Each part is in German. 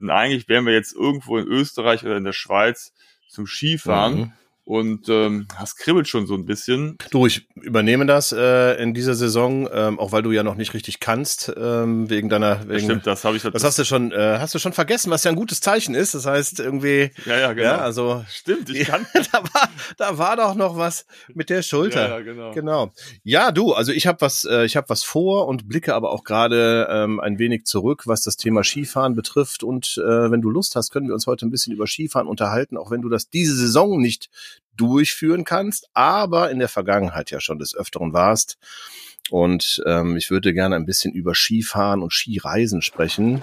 Und eigentlich wären wir jetzt irgendwo in Österreich oder in der Schweiz zum Skifahren. Mhm und ähm, das kribbelt schon so ein bisschen. Du, ich übernehme das äh, in dieser Saison, ähm, auch weil du ja noch nicht richtig kannst ähm, wegen deiner. Wegen, Stimmt, das habe ich. Das, das hast du schon, äh, hast du schon vergessen, was ja ein gutes Zeichen ist. Das heißt irgendwie. Ja, ja, genau. Ja, also stimmt, ich kann. da war, da war doch noch was mit der Schulter. Ja, ja genau. Genau. Ja, du, also ich habe was, äh, ich habe was vor und blicke aber auch gerade ähm, ein wenig zurück, was das Thema Skifahren betrifft. Und äh, wenn du Lust hast, können wir uns heute ein bisschen über Skifahren unterhalten, auch wenn du das diese Saison nicht durchführen kannst, aber in der Vergangenheit ja schon des Öfteren warst. Und ähm, ich würde gerne ein bisschen über Skifahren und Skireisen sprechen.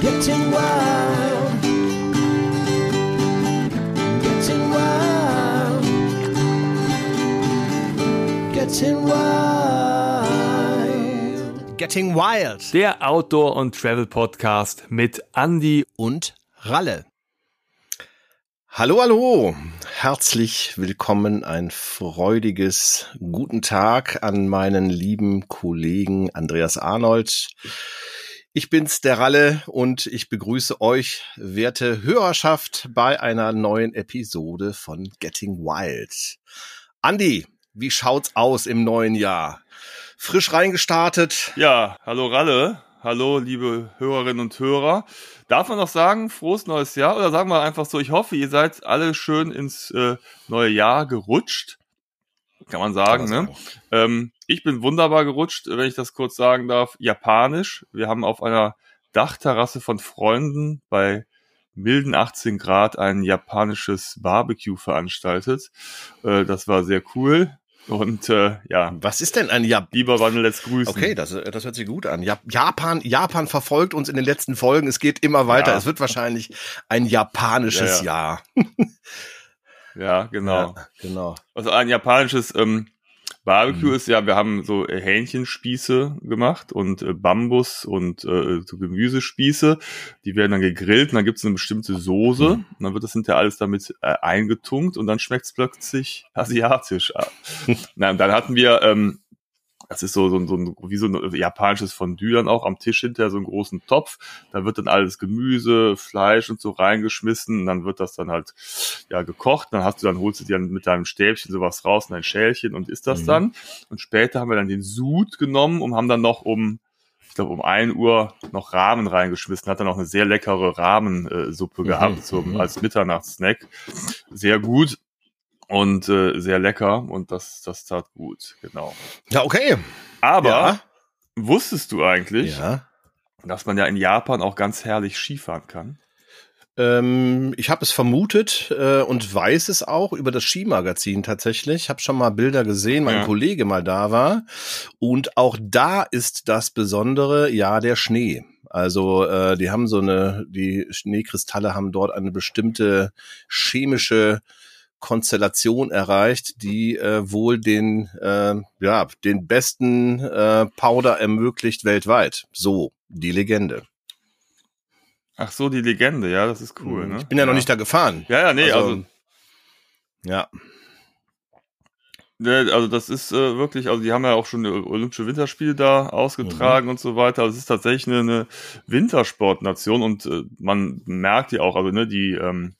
Getting wild. Getting wild. Getting wild. Getting Wild. Der Outdoor- und Travel-Podcast mit Andy und Ralle. Hallo, hallo. Herzlich willkommen. Ein freudiges guten Tag an meinen lieben Kollegen Andreas Arnold. Ich bin's, der Ralle, und ich begrüße euch, werte Hörerschaft, bei einer neuen Episode von Getting Wild. Andi, wie schaut's aus im neuen Jahr? Frisch reingestartet? Ja, hallo Ralle. Hallo, liebe Hörerinnen und Hörer. Darf man noch sagen, frohes neues Jahr? Oder sagen wir einfach so, ich hoffe, ihr seid alle schön ins äh, neue Jahr gerutscht. Kann man sagen, Kann ne? Ähm, ich bin wunderbar gerutscht, wenn ich das kurz sagen darf. Japanisch. Wir haben auf einer Dachterrasse von Freunden bei milden 18 Grad ein japanisches Barbecue veranstaltet. Äh, das war sehr cool. Und äh, ja. Was ist denn ein Japan? Lieber Wandel, let's grüßen. Okay, das, das hört sich gut an. Japan, Japan verfolgt uns in den letzten Folgen. Es geht immer weiter. Ja. Es wird wahrscheinlich ein japanisches ja, ja. Jahr. ja, genau. genau. Also ein japanisches ähm, Barbecue mhm. ist ja, wir haben so äh, Hähnchenspieße gemacht und äh, Bambus und äh, so Gemüsespieße. Die werden dann gegrillt und dann gibt es eine bestimmte Soße. Mhm. Und dann wird das hinterher alles damit äh, eingetunkt und dann schmeckt es plötzlich asiatisch. Na, und dann hatten wir ähm, das ist so, so, so ein, wie so ein japanisches Fondue dann auch am Tisch hinter so einen großen Topf. Da wird dann alles Gemüse, Fleisch und so reingeschmissen. Und dann wird das dann halt ja gekocht. Dann hast du dann holst du dir dann mit deinem Stäbchen sowas raus in ein Schälchen und isst das mhm. dann. Und später haben wir dann den Sud genommen und haben dann noch um ich glaube, um ein Uhr noch Rahmen reingeschmissen, hat dann auch eine sehr leckere Rahmensuppe mhm. gehabt zum, mhm. als Mitternachtssnack. Sehr gut und äh, sehr lecker und das, das tat gut, genau. Ja, okay. Aber ja. wusstest du eigentlich, ja. dass man ja in Japan auch ganz herrlich Skifahren kann? Ähm, ich habe es vermutet äh, und weiß es auch über das Skimagazin tatsächlich. Ich habe schon mal Bilder gesehen, mein ja. Kollege mal da war. Und auch da ist das Besondere, ja, der Schnee. Also äh, die haben so eine, die Schneekristalle haben dort eine bestimmte chemische Konstellation erreicht, die äh, wohl den äh, ja den besten äh, Powder ermöglicht weltweit. So die Legende. Ach so, die Legende, ja, das ist cool. Ne? Ich bin ja, ja. noch nicht da gefahren. Ja, ja, nee, also, also ja. Also das ist äh, wirklich, also die haben ja auch schon Olympische Winterspiele da ausgetragen mhm. und so weiter. Also es ist tatsächlich eine, eine Wintersportnation und äh, man merkt ja auch, also ne, die ähm,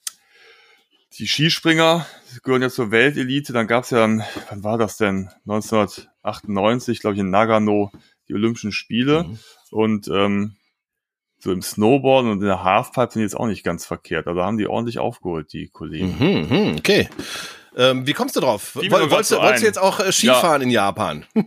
die Skispringer gehören ja zur Weltelite. Dann gab es ja, dann, wann war das denn? 1998, glaube ich, in Nagano die Olympischen Spiele. Mhm. Und ähm, so im Snowboard und in der Halfpipe sind jetzt auch nicht ganz verkehrt. Also haben die ordentlich aufgeholt, die Kollegen. Mhm, mhm okay. Ähm, wie kommst du drauf? Woll, wolltest, du, wolltest du jetzt auch äh, Skifahren ja. in Japan?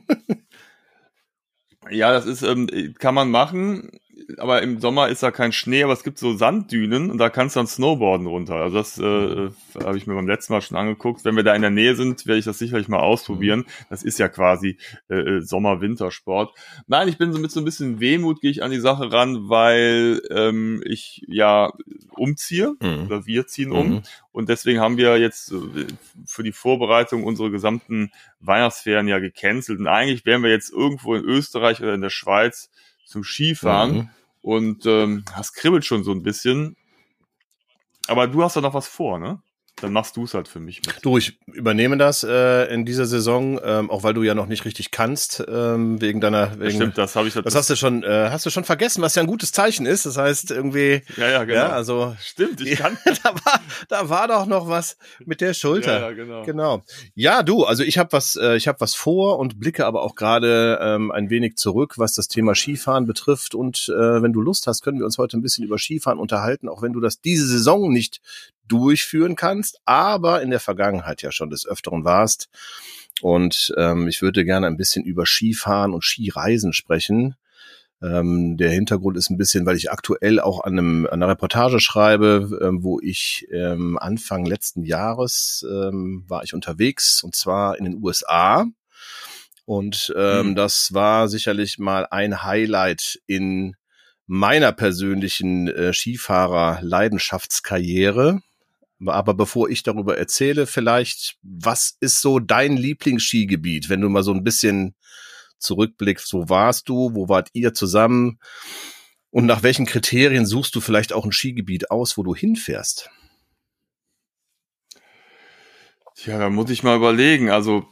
ja, das ist, ähm, kann man machen aber im Sommer ist da kein Schnee, aber es gibt so Sanddünen und da kannst du dann Snowboarden runter. Also das äh, habe ich mir beim letzten Mal schon angeguckt. Wenn wir da in der Nähe sind, werde ich das sicherlich mal ausprobieren. Das ist ja quasi äh, äh Sommer-Wintersport. Nein, ich bin so mit so ein bisschen Wehmut gehe ich an die Sache ran, weil ähm, ich ja umziehe mhm. oder wir ziehen um. Mhm. Und deswegen haben wir jetzt äh, für die Vorbereitung unsere gesamten Weihnachtsferien ja gecancelt. Und eigentlich wären wir jetzt irgendwo in Österreich oder in der Schweiz zum Skifahren. Mhm. Und ähm, das kribbelt schon so ein bisschen. Aber du hast da noch was vor, ne? Dann machst du es halt für mich mit. Du, ich übernehme das äh, in dieser Saison, ähm, auch weil du ja noch nicht richtig kannst, ähm, wegen deiner. Wegen, stimmt, das habe ich. Das hast du schon, äh, hast du schon vergessen, was ja ein gutes Zeichen ist. Das heißt irgendwie. Ja, ja, genau. Ja, also stimmt, ich kann. da war, da war doch noch was mit der Schulter. Ja, ja genau. Genau. Ja, du, also ich habe was, äh, ich habe was vor und blicke aber auch gerade ähm, ein wenig zurück, was das Thema Skifahren betrifft. Und äh, wenn du Lust hast, können wir uns heute ein bisschen über Skifahren unterhalten, auch wenn du das diese Saison nicht durchführen kannst, aber in der Vergangenheit ja schon des Öfteren warst. Und ähm, ich würde gerne ein bisschen über Skifahren und Skireisen sprechen. Ähm, der Hintergrund ist ein bisschen, weil ich aktuell auch an, einem, an einer Reportage schreibe, ähm, wo ich ähm, Anfang letzten Jahres ähm, war ich unterwegs und zwar in den USA. Und ähm, mhm. das war sicherlich mal ein Highlight in meiner persönlichen äh, Skifahrer-Leidenschaftskarriere. Aber bevor ich darüber erzähle, vielleicht, was ist so dein Lieblingsskigebiet, wenn du mal so ein bisschen zurückblickst, wo warst du, wo wart ihr zusammen und nach welchen Kriterien suchst du vielleicht auch ein Skigebiet aus, wo du hinfährst? Tja, da muss ich mal überlegen. Also,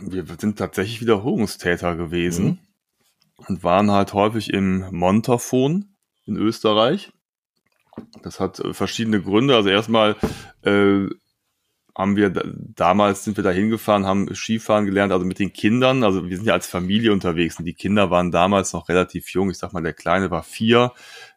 wir sind tatsächlich Wiederholungstäter gewesen mhm. und waren halt häufig im Montafon in Österreich. Das hat äh, verschiedene Gründe. Also erstmal äh, haben wir damals sind wir da hingefahren, haben Skifahren gelernt, also mit den Kindern. Also wir sind ja als Familie unterwegs und die Kinder waren damals noch relativ jung. Ich sag mal, der Kleine war vier,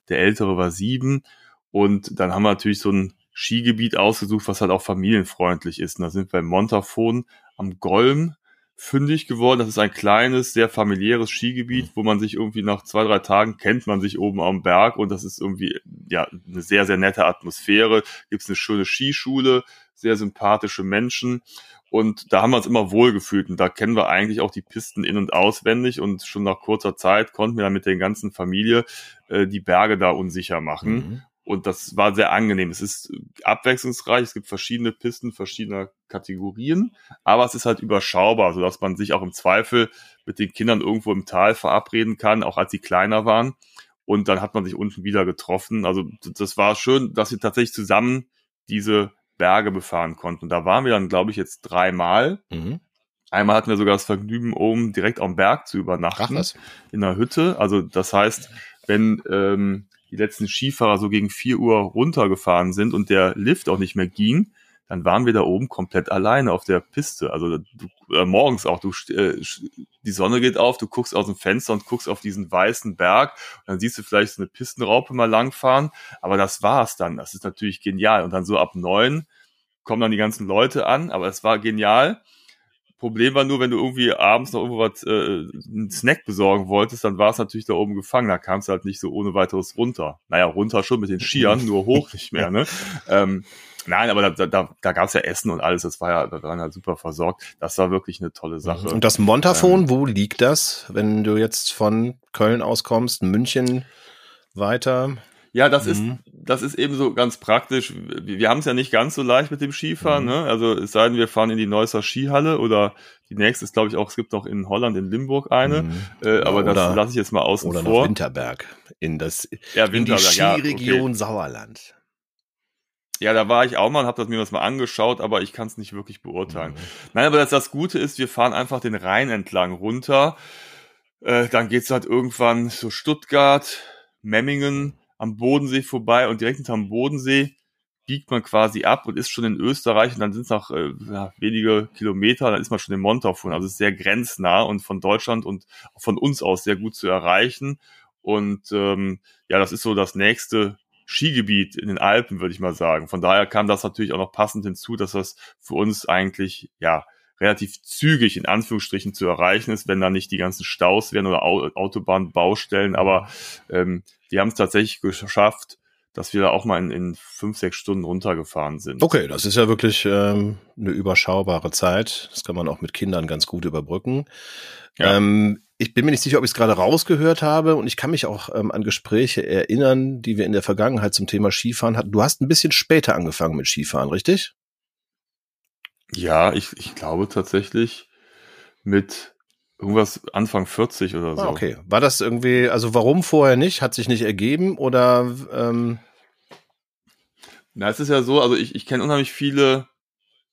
der Ältere war sieben. Und dann haben wir natürlich so ein Skigebiet ausgesucht, was halt auch familienfreundlich ist. Und da sind wir im Montafon am Golm fündig geworden. Das ist ein kleines, sehr familiäres Skigebiet, wo man sich irgendwie nach zwei, drei Tagen kennt man sich oben am Berg und das ist irgendwie ja eine sehr, sehr nette Atmosphäre. Gibt es eine schöne Skischule, sehr sympathische Menschen und da haben wir uns immer wohl gefühlt und da kennen wir eigentlich auch die Pisten in- und auswendig und schon nach kurzer Zeit konnten wir dann mit der ganzen Familie äh, die Berge da unsicher machen. Mhm. Und das war sehr angenehm. Es ist abwechslungsreich. Es gibt verschiedene Pisten verschiedener Kategorien, aber es ist halt überschaubar, sodass man sich auch im Zweifel mit den Kindern irgendwo im Tal verabreden kann, auch als sie kleiner waren. Und dann hat man sich unten wieder getroffen. Also das war schön, dass wir tatsächlich zusammen diese Berge befahren konnten. Und da waren wir dann, glaube ich, jetzt dreimal. Mhm. Einmal hatten wir sogar das Vergnügen, oben direkt am Berg zu übernachten. Ach, in einer Hütte. Also das heißt, wenn ähm, die letzten Skifahrer so gegen vier Uhr runtergefahren sind und der Lift auch nicht mehr ging, dann waren wir da oben komplett alleine auf der Piste. Also du, äh, morgens auch, du äh, die Sonne geht auf, du guckst aus dem Fenster und guckst auf diesen weißen Berg und dann siehst du vielleicht so eine Pistenraupe mal langfahren, aber das war's dann. Das ist natürlich genial. Und dann so ab neun kommen dann die ganzen Leute an, aber es war genial. Problem war nur, wenn du irgendwie abends noch irgendwo was, äh, einen Snack besorgen wolltest, dann war es natürlich da oben gefangen. Da kam es halt nicht so ohne weiteres runter. Naja, runter schon mit den Skiern, nur hoch nicht mehr, ne? Ähm, nein, aber da, da, da gab es ja Essen und alles. Das war ja, da waren halt super versorgt. Das war wirklich eine tolle Sache. Und das Montafon, ähm, wo liegt das, wenn du jetzt von Köln auskommst, München weiter? Ja, das mhm. ist das ist eben so ganz praktisch. Wir, haben es ja nicht ganz so leicht mit dem Skifahren. Mhm. Ne? Also es sei denn, wir fahren in die Neusser Skihalle oder die nächste ist, glaube ich, auch, es gibt noch in Holland, in Limburg eine. Mhm. Äh, aber oder, das lasse ich jetzt mal außen oder vor. Oder nach Winterberg in, das, ja, Winterberg, in die Skiregion ja, okay. Sauerland. Ja, da war ich auch mal und habe mir das mal angeschaut, aber ich kann es nicht wirklich beurteilen. Mhm. Nein, aber das, das Gute ist, wir fahren einfach den Rhein entlang runter. Äh, dann geht's halt irgendwann so Stuttgart, Memmingen, am Bodensee vorbei und direkt hinterm Bodensee biegt man quasi ab und ist schon in Österreich und dann sind es noch äh, wenige Kilometer, dann ist man schon in Montafon. Also es ist sehr grenznah und von Deutschland und von uns aus sehr gut zu erreichen. Und ähm, ja, das ist so das nächste Skigebiet in den Alpen, würde ich mal sagen. Von daher kam das natürlich auch noch passend hinzu, dass das für uns eigentlich ja relativ zügig in Anführungsstrichen zu erreichen ist, wenn da nicht die ganzen Staus wären oder Autobahnbaustellen. Aber ähm, die haben es tatsächlich geschafft, dass wir da auch mal in, in fünf, sechs Stunden runtergefahren sind. Okay, das ist ja wirklich ähm, eine überschaubare Zeit. Das kann man auch mit Kindern ganz gut überbrücken. Ja. Ähm, ich bin mir nicht sicher, ob ich es gerade rausgehört habe und ich kann mich auch ähm, an Gespräche erinnern, die wir in der Vergangenheit zum Thema Skifahren hatten. Du hast ein bisschen später angefangen mit Skifahren, richtig? Ja, ich, ich glaube tatsächlich mit irgendwas Anfang 40 oder so. Ah, okay. War das irgendwie, also warum vorher nicht? Hat sich nicht ergeben oder ähm Na, es ist ja so, also ich, ich kenne unheimlich viele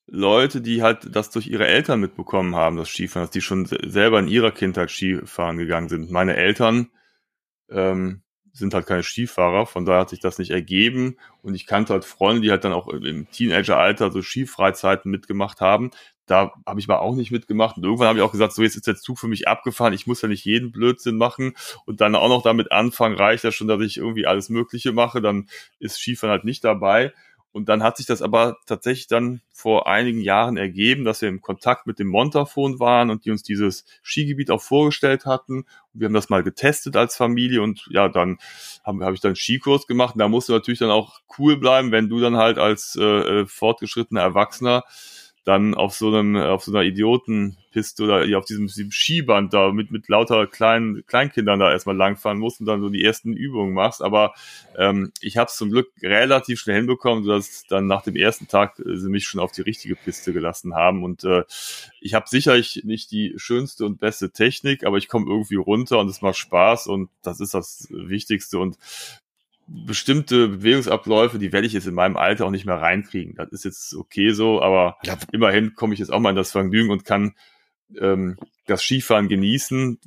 Leute, die halt das durch ihre Eltern mitbekommen haben, das Skifahren, dass die schon selber in ihrer Kindheit Skifahren gegangen sind. Meine Eltern ähm, sind halt keine Skifahrer, von daher hat sich das nicht ergeben. Und ich kannte halt Freunde, die halt dann auch im Teenageralter so Skifreizeiten mitgemacht haben. Da habe ich mal auch nicht mitgemacht. Und irgendwann habe ich auch gesagt, so jetzt ist der Zug für mich abgefahren. Ich muss ja nicht jeden Blödsinn machen und dann auch noch damit anfangen. Reicht ja schon, dass ich irgendwie alles Mögliche mache. Dann ist Skifahren halt nicht dabei. Und dann hat sich das aber tatsächlich dann vor einigen Jahren ergeben, dass wir im Kontakt mit dem Montafon waren und die uns dieses Skigebiet auch vorgestellt hatten. Wir haben das mal getestet als Familie und ja, dann habe hab ich dann Skikurs gemacht. Und da musst du natürlich dann auch cool bleiben, wenn du dann halt als äh, äh fortgeschrittener Erwachsener dann auf so einem, auf so einer Idiotenpiste oder auf diesem, diesem Skiband da mit, mit lauter kleinen Kleinkindern da erstmal langfahren musst und dann so die ersten Übungen machst. Aber ähm, ich habe es zum Glück relativ schnell hinbekommen, sodass dann nach dem ersten Tag äh, sie mich schon auf die richtige Piste gelassen haben. Und äh, ich habe sicherlich nicht die schönste und beste Technik, aber ich komme irgendwie runter und es macht Spaß und das ist das Wichtigste. Und bestimmte Bewegungsabläufe, die werde ich jetzt in meinem Alter auch nicht mehr reinkriegen. Das ist jetzt okay so, aber ja. immerhin komme ich jetzt auch mal in das Vergnügen und kann ähm, das Skifahren genießen,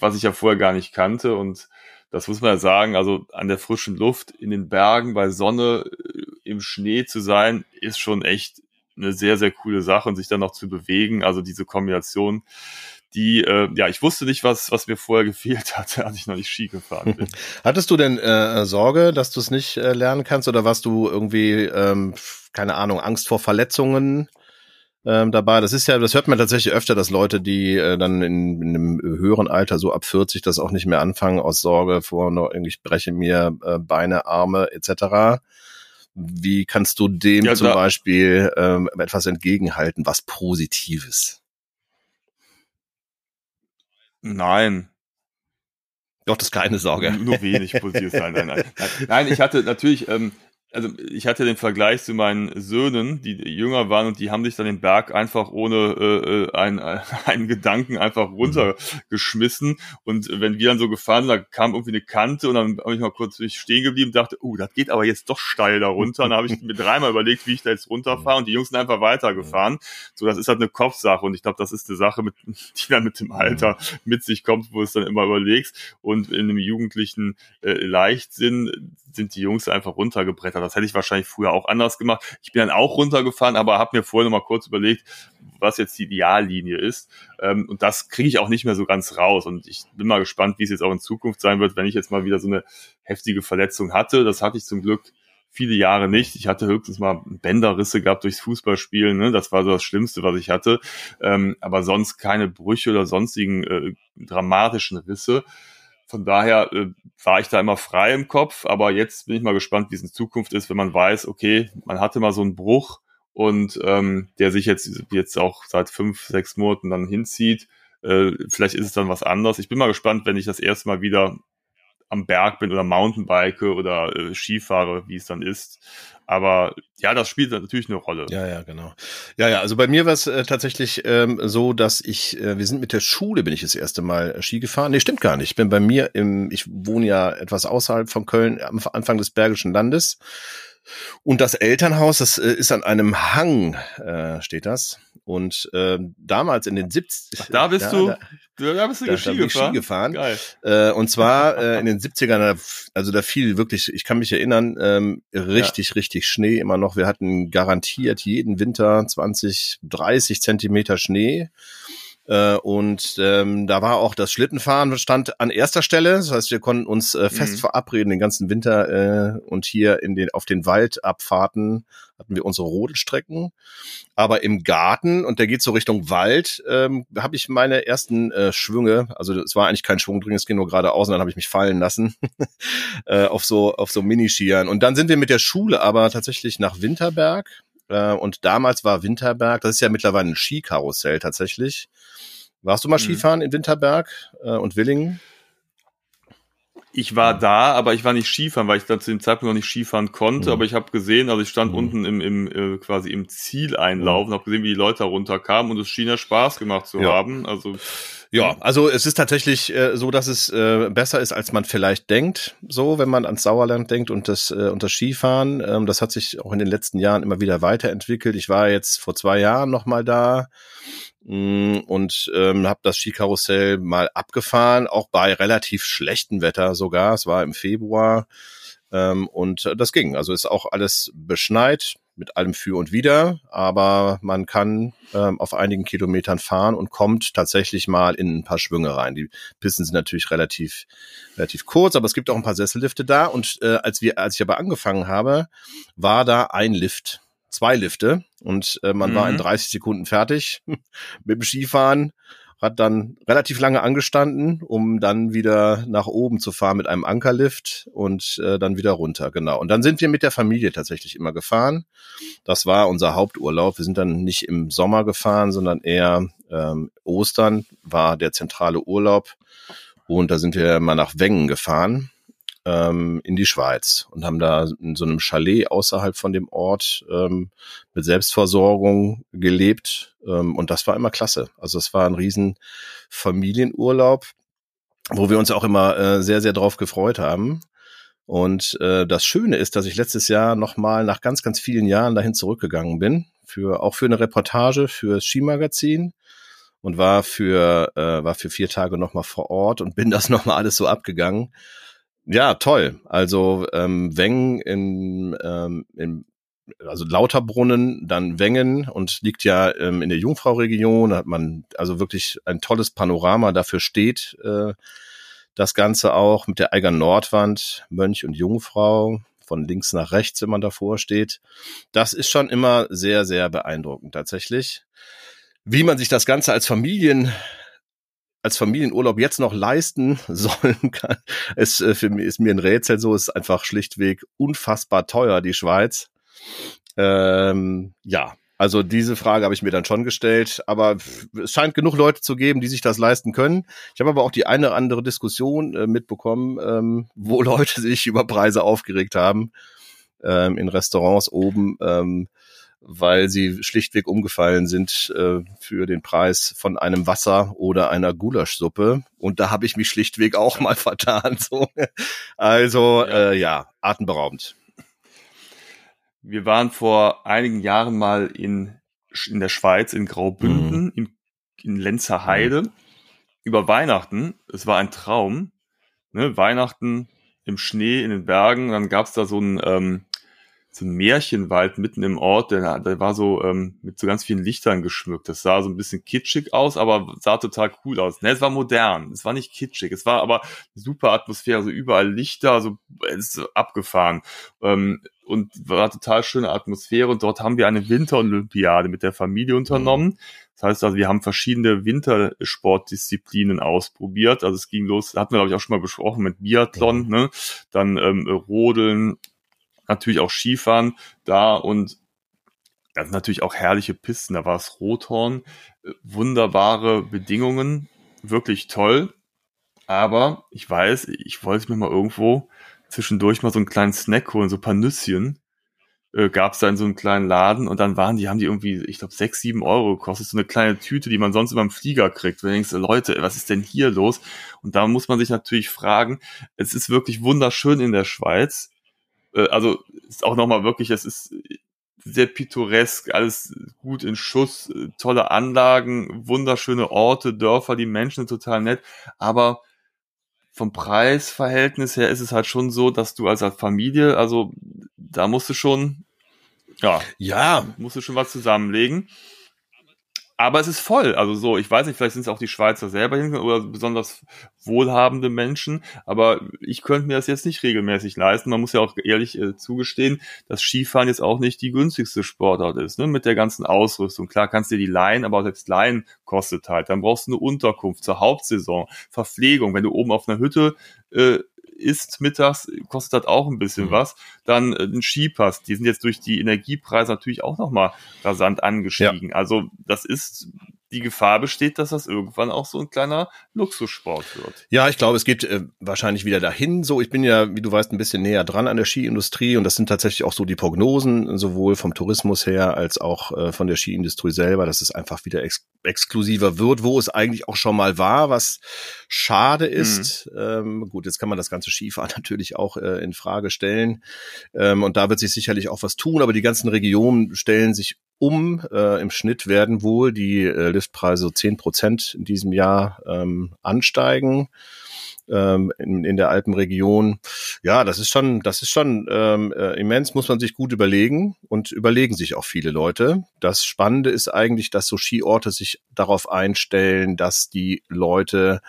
was ich ja vorher gar nicht kannte. Und das muss man ja sagen, also an der frischen Luft, in den Bergen, bei Sonne, äh, im Schnee zu sein, ist schon echt eine sehr, sehr coole Sache und sich dann noch zu bewegen. Also diese Kombination, die, äh, ja, ich wusste nicht, was, was mir vorher gefehlt hatte, als ich noch nicht Ski gefahren bin. Hattest du denn äh, Sorge, dass du es nicht äh, lernen kannst oder warst du irgendwie, ähm, keine Ahnung, Angst vor Verletzungen? ähm, dabei. Das ist ja, das hört man tatsächlich öfter, dass Leute, die äh, dann in, in einem höheren Alter, so ab 40, das auch nicht mehr anfangen aus Sorge vor, noch, ich breche mir äh, Beine, Arme etc. Wie kannst du dem ja, zum Beispiel ähm, etwas entgegenhalten, was Positives? Nein. Doch, das ist keine Sorge. Nur wenig Positives. Nein, nein, nein. Nein, ich hatte natürlich, ähm, also ich hatte den Vergleich zu meinen Söhnen, die jünger waren und die haben sich dann den Berg einfach ohne äh, äh einen, einen Gedanken einfach runtergeschmissen. Und wenn wir dann so gefahren sind, da kam irgendwie eine Kante und dann habe ich mal kurz stehen geblieben und dachte, oh, das geht aber jetzt doch steil da runter. Und dann habe ich mir dreimal überlegt, wie ich da jetzt runterfahre und die Jungs sind einfach weitergefahren. So, das ist halt eine Kopfsache und ich glaube, das ist eine Sache, mit, die dann mit dem Alter mit sich kommt, wo es dann immer überlegst. Und in einem jugendlichen äh, Leichtsinn sind die Jungs einfach runtergebrettert. Das hätte ich wahrscheinlich früher auch anders gemacht. Ich bin dann auch runtergefahren, aber habe mir vorher noch mal kurz überlegt, was jetzt die Ideallinie ist. Ähm, und das kriege ich auch nicht mehr so ganz raus. Und ich bin mal gespannt, wie es jetzt auch in Zukunft sein wird, wenn ich jetzt mal wieder so eine heftige Verletzung hatte. Das hatte ich zum Glück viele Jahre nicht. Ich hatte höchstens mal Bänderrisse gehabt durchs Fußballspielen. Ne? Das war so das Schlimmste, was ich hatte. Ähm, aber sonst keine Brüche oder sonstigen äh, dramatischen Risse. Von daher äh, war ich da immer frei im Kopf, aber jetzt bin ich mal gespannt, wie es in Zukunft ist, wenn man weiß, okay, man hatte mal so einen Bruch und ähm, der sich jetzt jetzt auch seit fünf, sechs Monaten dann hinzieht. Äh, vielleicht ist es dann was anderes. Ich bin mal gespannt, wenn ich das erste Mal wieder am Berg bin oder Mountainbike oder äh, Skifahre, wie es dann ist. Aber ja, das spielt natürlich eine Rolle. Ja, ja, genau. Ja, ja, also bei mir war es äh, tatsächlich ähm, so, dass ich, äh, wir sind mit der Schule, bin ich das erste Mal äh, Ski gefahren. Nee, stimmt gar nicht. Ich bin bei mir im, ich wohne ja etwas außerhalb von Köln, am Anfang des Bergischen Landes. Und das Elternhaus, das äh, ist an einem Hang, äh, steht das. Und äh, damals in den 70 da bist da, du, da, da bist du da, Ski, da gefahren? Ski gefahren. Geil. Äh, und zwar äh, in den 70ern, also da fiel wirklich, ich kann mich erinnern, ähm, richtig, ja. richtig Schnee immer noch. Wir hatten garantiert jeden Winter 20, 30 Zentimeter Schnee. Äh, und ähm, da war auch das Schlittenfahren stand an erster Stelle. Das heißt, wir konnten uns äh, fest mhm. verabreden den ganzen Winter äh, und hier in den auf den Waldabfahrten hatten wir unsere Rodelstrecken. Aber im Garten, und der geht so Richtung Wald, ähm, habe ich meine ersten äh, Schwünge, also es war eigentlich kein Schwung drin, es ging nur geradeaus und dann habe ich mich fallen lassen äh, auf so auf so Miniskiern. Und dann sind wir mit der Schule aber tatsächlich nach Winterberg. Äh, und damals war Winterberg, das ist ja mittlerweile ein Skikarussell tatsächlich. Warst du mal mhm. Skifahren in Winterberg äh, und Willingen? Ich war da, aber ich war nicht Skifahren, weil ich dann zu dem Zeitpunkt noch nicht Skifahren konnte. Mhm. Aber ich habe gesehen, also ich stand mhm. unten im, im äh, quasi im Zieleinlauf mhm. und habe gesehen, wie die Leute da runterkamen und es schien ja Spaß gemacht zu ja. haben. Also Ja, also es ist tatsächlich äh, so, dass es äh, besser ist, als man vielleicht denkt. So, wenn man ans Sauerland denkt und das äh, und das Skifahren, ähm, das hat sich auch in den letzten Jahren immer wieder weiterentwickelt. Ich war jetzt vor zwei Jahren noch mal da mh, mm, und ähm, habe das Skikarussell mal abgefahren, auch bei relativ schlechtem Wetter sogar. Es war im Februar ähm, und das ging. Also ist auch alles beschneit mit allem für und wider, aber man kann ähm, auf einigen Kilometern fahren und kommt tatsächlich mal in ein paar Schwünge rein. Die Pisten sind natürlich relativ relativ kurz, aber es gibt auch ein paar Sessellifte da und äh, als wir als ich aber angefangen habe, war da ein Lift, zwei Lifte und äh, man mhm. war in 30 Sekunden fertig mit dem Skifahren hat dann relativ lange angestanden, um dann wieder nach oben zu fahren mit einem Ankerlift und äh, dann wieder runter, genau. Und dann sind wir mit der Familie tatsächlich immer gefahren. Das war unser Haupturlaub. Wir sind dann nicht im Sommer gefahren, sondern eher ähm, Ostern war der zentrale Urlaub. Und da sind wir mal nach Wengen gefahren ähm, in die Schweiz und haben da in so einem Chalet außerhalb von dem Ort ähm, mit Selbstversorgung gelebt. Ähm, und das war immer klasse. Also es war ein riesen Familienurlaub, wo wir uns auch immer äh, sehr, sehr drauf gefreut haben. Und äh, das Schöne ist, dass ich letztes Jahr nochmal nach ganz, ganz vielen Jahren dahin zurückgegangen bin, für auch für eine Reportage fürs Skimagazin und war für äh, war für vier Tage nochmal vor Ort und bin das nochmal alles so abgegangen. Ja, toll. Also ähm, Wengen in, ähm, in also Lauterbrunnen, dann Wengen und liegt ja ähm, in der Jungfrau-Region, hat man also wirklich ein tolles Panorama, dafür steht äh, das Ganze auch mit der Eiger Nordwand, Mönch und Jungfrau, von links nach rechts, wenn man davor steht. Das ist schon immer sehr, sehr beeindruckend tatsächlich. Wie man sich das Ganze als Familien als Familienurlaub jetzt noch leisten sollen kann, ist äh, für mich ist mir ein Rätsel so, ist einfach schlichtweg unfassbar teuer, die Schweiz. Ähm, ja, also diese Frage habe ich mir dann schon gestellt, aber es scheint genug Leute zu geben, die sich das leisten können. Ich habe aber auch die eine oder andere Diskussion äh, mitbekommen, ähm, wo Leute sich über Preise aufgeregt haben ähm, in Restaurants oben. Ähm, weil sie schlichtweg umgefallen sind äh, für den Preis von einem Wasser oder einer Gulaschsuppe. Und da habe ich mich schlichtweg auch mal vertan. So. Also ja. Äh, ja, atemberaubend. Wir waren vor einigen Jahren mal in, in der Schweiz, in Graubünden, mhm. in, in Lenzer Heide, mhm. über Weihnachten. Es war ein Traum. Ne? Weihnachten im Schnee, in den Bergen. Dann gab's da so ein ähm, so ein Märchenwald mitten im Ort, der, der war so ähm, mit so ganz vielen Lichtern geschmückt. Das sah so ein bisschen kitschig aus, aber sah total cool aus. Ne, es war modern, es war nicht kitschig, es war aber super Atmosphäre, so überall Lichter, so ist abgefahren. Ähm, und war total schöne Atmosphäre und dort haben wir eine Winterolympiade mit der Familie unternommen. Das heißt also, wir haben verschiedene Wintersportdisziplinen ausprobiert. Also es ging los, hatten wir glaube ich auch schon mal besprochen mit Biathlon, ne? dann ähm, Rodeln, natürlich auch Skifahren da und das natürlich auch herrliche Pisten. Da war es Rothorn, äh, wunderbare Bedingungen, wirklich toll. Aber ich weiß, ich wollte mir mal irgendwo zwischendurch mal so einen kleinen Snack holen, so ein paar Nüsschen. Äh, gab es da in so einem kleinen Laden und dann waren die, haben die irgendwie, ich glaube, sechs, sieben Euro gekostet, so eine kleine Tüte, die man sonst immer im Flieger kriegt. Wenn du denkst, Leute, was ist denn hier los? Und da muss man sich natürlich fragen, es ist wirklich wunderschön in der Schweiz äh, also ist auch nochmal wirklich, es ist sehr pittoresk, alles gut in Schuss, tolle Anlagen, wunderschöne Orte, Dörfer, die Menschen sind total nett, aber vom Preisverhältnis her ist es halt schon so, dass du als Familie, also da musst du schon, ja, ja, musst du schon was zusammenlegen. Aber es ist voll. Also so, ich weiß nicht, vielleicht sind es auch die Schweizer selber oder besonders wohlhabende Menschen, aber ich könnte mir das jetzt nicht regelmäßig leisten. Man muss ja auch ehrlich äh, zugestehen, dass Skifahren jetzt auch nicht die günstigste Sportart ist, ne? Mit der ganzen Ausrüstung. Klar kannst du dir die leihen, aber selbst leihen kostet halt. Dann brauchst du eine Unterkunft zur Hauptsaison, Verpflegung. Wenn du oben auf einer Hütte äh, isst mittags, kostet das auch ein bisschen mhm. was. Dann äh, ein Skipass, die sind jetzt durch die Energiepreise natürlich auch nochmal rasant angestiegen. Ja. Also das ist die Gefahr besteht, dass das irgendwann auch so ein kleiner Luxussport wird. Ja, ich glaube, es geht äh, wahrscheinlich wieder dahin. So, ich bin ja, wie du weißt, ein bisschen näher dran an der Skiindustrie und das sind tatsächlich auch so die Prognosen, sowohl vom Tourismus her als auch äh, von der Skiindustrie selber, dass es einfach wieder ex exklusiver wird, wo es eigentlich auch schon mal war, was schade ist. Mhm. Ähm, gut, jetzt kann man das ganze Skifahren natürlich auch äh, in Frage stellen ähm, und da wird sich sicherlich auch was tun, aber die ganzen Regionen stellen sich um. Äh, Im Schnitt werden wohl die äh, Liftpreise so zehn Prozent in diesem Jahr ähm, ansteigen ähm, in, in der Alpenregion. Ja, das ist schon, das ist schon ähm, äh, immens, muss man sich gut überlegen und überlegen sich auch viele Leute. Das Spannende ist eigentlich, dass so Skiorte sich darauf einstellen, dass die Leute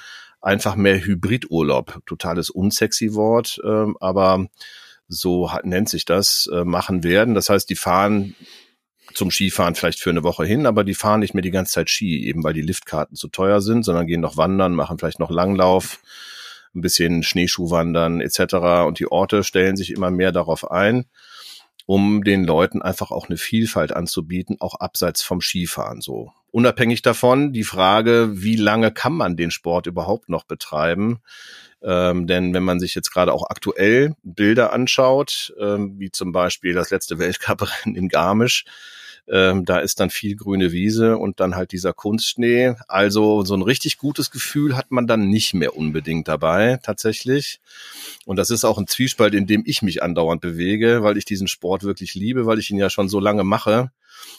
einfach mehr Hybridurlaub, totales unsexy Wort, ähm, aber so nennt sich das, äh, machen werden. Das heißt, die fahren zum Skifahren vielleicht für eine Woche hin, aber die fahren nicht mehr die ganze Zeit Ski, eben weil die Liftkarten zu teuer sind, sondern gehen noch wandern, machen vielleicht noch Langlauf, ein bisschen Schneeschuhwandern etc. Und die Orte stellen sich immer mehr darauf ein, um den Leuten einfach auch eine Vielfalt anzubieten, auch abseits vom Skifahren so. Unabhängig davon die Frage, wie lange kann man den Sport überhaupt noch betreiben? Ähm, denn wenn man sich jetzt gerade auch aktuell Bilder anschaut, ähm, wie zum Beispiel das letzte Weltcuprennen in Garmisch, ähm, da ist dann viel grüne Wiese und dann halt dieser Kunstschnee. Also so ein richtig gutes Gefühl hat man dann nicht mehr unbedingt dabei, tatsächlich. Und das ist auch ein Zwiespalt, in dem ich mich andauernd bewege, weil ich diesen Sport wirklich liebe, weil ich ihn ja schon so lange mache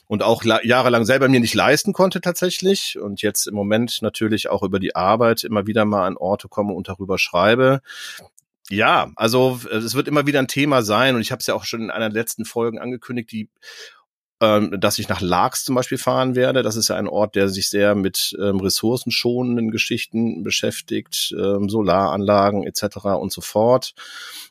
und auch jahrelang selber mir nicht leisten konnte tatsächlich und jetzt im Moment natürlich auch über die Arbeit immer wieder mal an Orte komme und darüber schreibe. Ja, also es wird immer wieder ein Thema sein und ich habe es ja auch schon in einer letzten Folgen angekündigt, die ähm, dass ich nach Laax zum Beispiel fahren werde. Das ist ja ein Ort, der sich sehr mit ähm, ressourcenschonenden Geschichten beschäftigt, ähm, Solaranlagen etc. und so fort.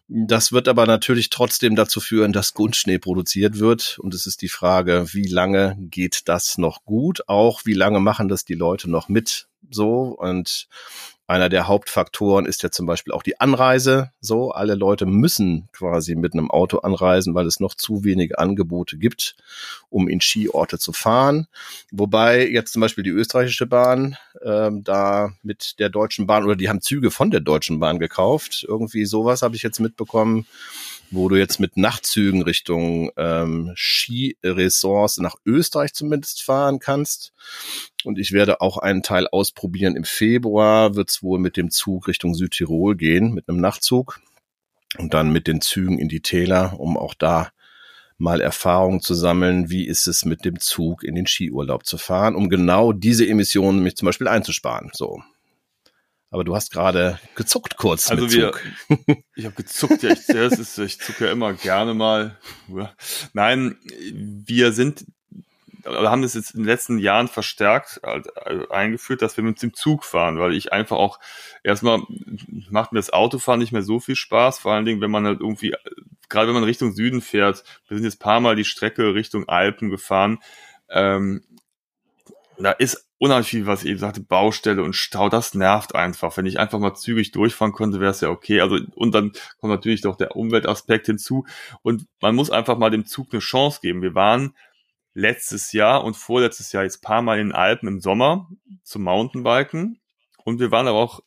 Das wird aber natürlich trotzdem dazu führen, dass Kunstschnee produziert wird. Und es ist die Frage, wie lange geht das noch gut? Auch wie lange machen das die Leute noch mit? So und einer der Hauptfaktoren ist ja zum Beispiel auch die Anreise. So, alle Leute müssen quasi mit einem Auto anreisen, weil es noch zu wenige Angebote gibt, um in Skiorte zu fahren. Wobei jetzt zum Beispiel die österreichische Bahn ähm, da mit der Deutschen Bahn oder die haben Züge von der Deutschen Bahn gekauft. Irgendwie sowas habe ich jetzt mitbekommen wo du jetzt mit Nachtzügen Richtung ähm, Skiresorts nach Österreich zumindest fahren kannst. Und ich werde auch einen Teil ausprobieren. Im Februar wird es wohl mit dem Zug Richtung Südtirol gehen, mit einem Nachtzug. Und dann mit den Zügen in die Täler, um auch da mal Erfahrung zu sammeln, wie ist es mit dem Zug in den Skiurlaub zu fahren, um genau diese Emissionen mich zum Beispiel einzusparen. So. Aber du hast gerade gezuckt kurz. Also wir, ich habe gezuckt, ja, ich, das ist, ich zucke ja immer gerne mal. Nein, wir sind, wir haben das jetzt in den letzten Jahren verstärkt also eingeführt, dass wir mit dem Zug fahren, weil ich einfach auch erstmal macht mir das Autofahren nicht mehr so viel Spaß, vor allen Dingen, wenn man halt irgendwie, gerade wenn man Richtung Süden fährt, wir sind jetzt paar Mal die Strecke Richtung Alpen gefahren, ähm, da ist unheimlich viel, was ich eben sagte, Baustelle und Stau, das nervt einfach. Wenn ich einfach mal zügig durchfahren konnte, wäre es ja okay. Also, und dann kommt natürlich doch der Umweltaspekt hinzu. Und man muss einfach mal dem Zug eine Chance geben. Wir waren letztes Jahr und vorletztes Jahr jetzt paar Mal in den Alpen im Sommer zum Mountainbiken. Und wir waren aber auch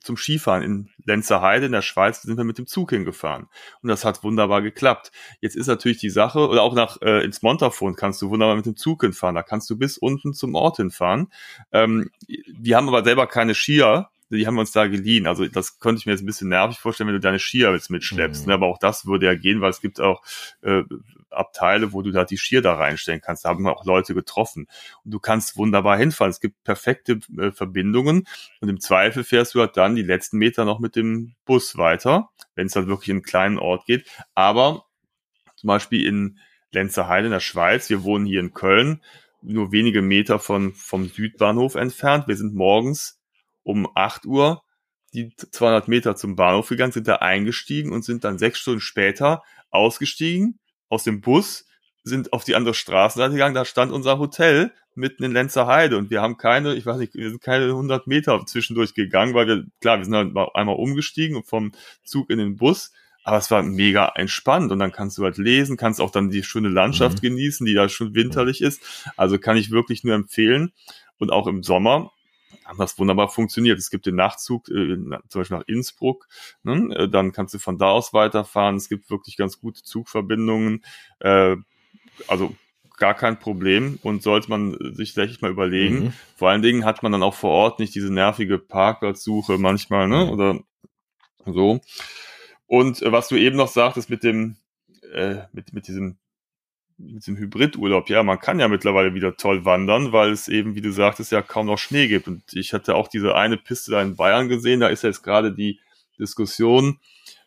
zum Skifahren in Lenzerheide in der Schweiz sind wir mit dem Zug hingefahren. Und das hat wunderbar geklappt. Jetzt ist natürlich die Sache, oder auch nach äh, ins Montafon kannst du wunderbar mit dem Zug hinfahren. Da kannst du bis unten zum Ort hinfahren. Ähm, wir haben aber selber keine Skier, die haben wir uns da geliehen. Also das könnte ich mir jetzt ein bisschen nervig vorstellen, wenn du deine Skier jetzt mitschleppst. Mhm. Aber auch das würde ja gehen, weil es gibt auch äh, Abteile, wo du da die Skier da reinstellen kannst. Da haben wir auch Leute getroffen. Und du kannst wunderbar hinfahren. Es gibt perfekte äh, Verbindungen. Und im Zweifel fährst du halt dann die letzten Meter noch mit dem Bus weiter, wenn es dann wirklich in einen kleinen Ort geht. Aber zum Beispiel in Lenzerheide in der Schweiz, wir wohnen hier in Köln, nur wenige Meter von, vom Südbahnhof entfernt. Wir sind morgens um 8 Uhr die 200 Meter zum Bahnhof gegangen, sind da eingestiegen und sind dann sechs Stunden später ausgestiegen aus dem Bus, sind auf die andere Straßenseite gegangen, da stand unser Hotel mitten in Lenzer Heide und wir haben keine, ich weiß nicht, wir sind keine 100 Meter zwischendurch gegangen, weil wir, klar, wir sind halt einmal umgestiegen vom Zug in den Bus, aber es war mega entspannt und dann kannst du halt lesen, kannst auch dann die schöne Landschaft mhm. genießen, die da schon winterlich ist. Also kann ich wirklich nur empfehlen. Und auch im Sommer haben das wunderbar funktioniert. Es gibt den Nachtzug, äh, zum Beispiel nach Innsbruck, ne? Äh, dann kannst du von da aus weiterfahren. Es gibt wirklich ganz gute Zugverbindungen. Äh, also gar kein Problem und sollte man sich vielleicht mal überlegen. Mhm. Vor allen Dingen hat man dann auch vor Ort nicht diese nervige Parkplatzsuche manchmal, ne? Mhm. Oder so. Und äh, was du eben noch sagtest mit dem, äh, mit, mit diesem mit dem Hybridurlaub, ja, man kann ja mittlerweile wieder toll wandern, weil es eben, wie du sagtest, ja kaum noch Schnee gibt. Und ich hatte auch diese eine Piste da in Bayern gesehen, da ist ja jetzt gerade die Diskussion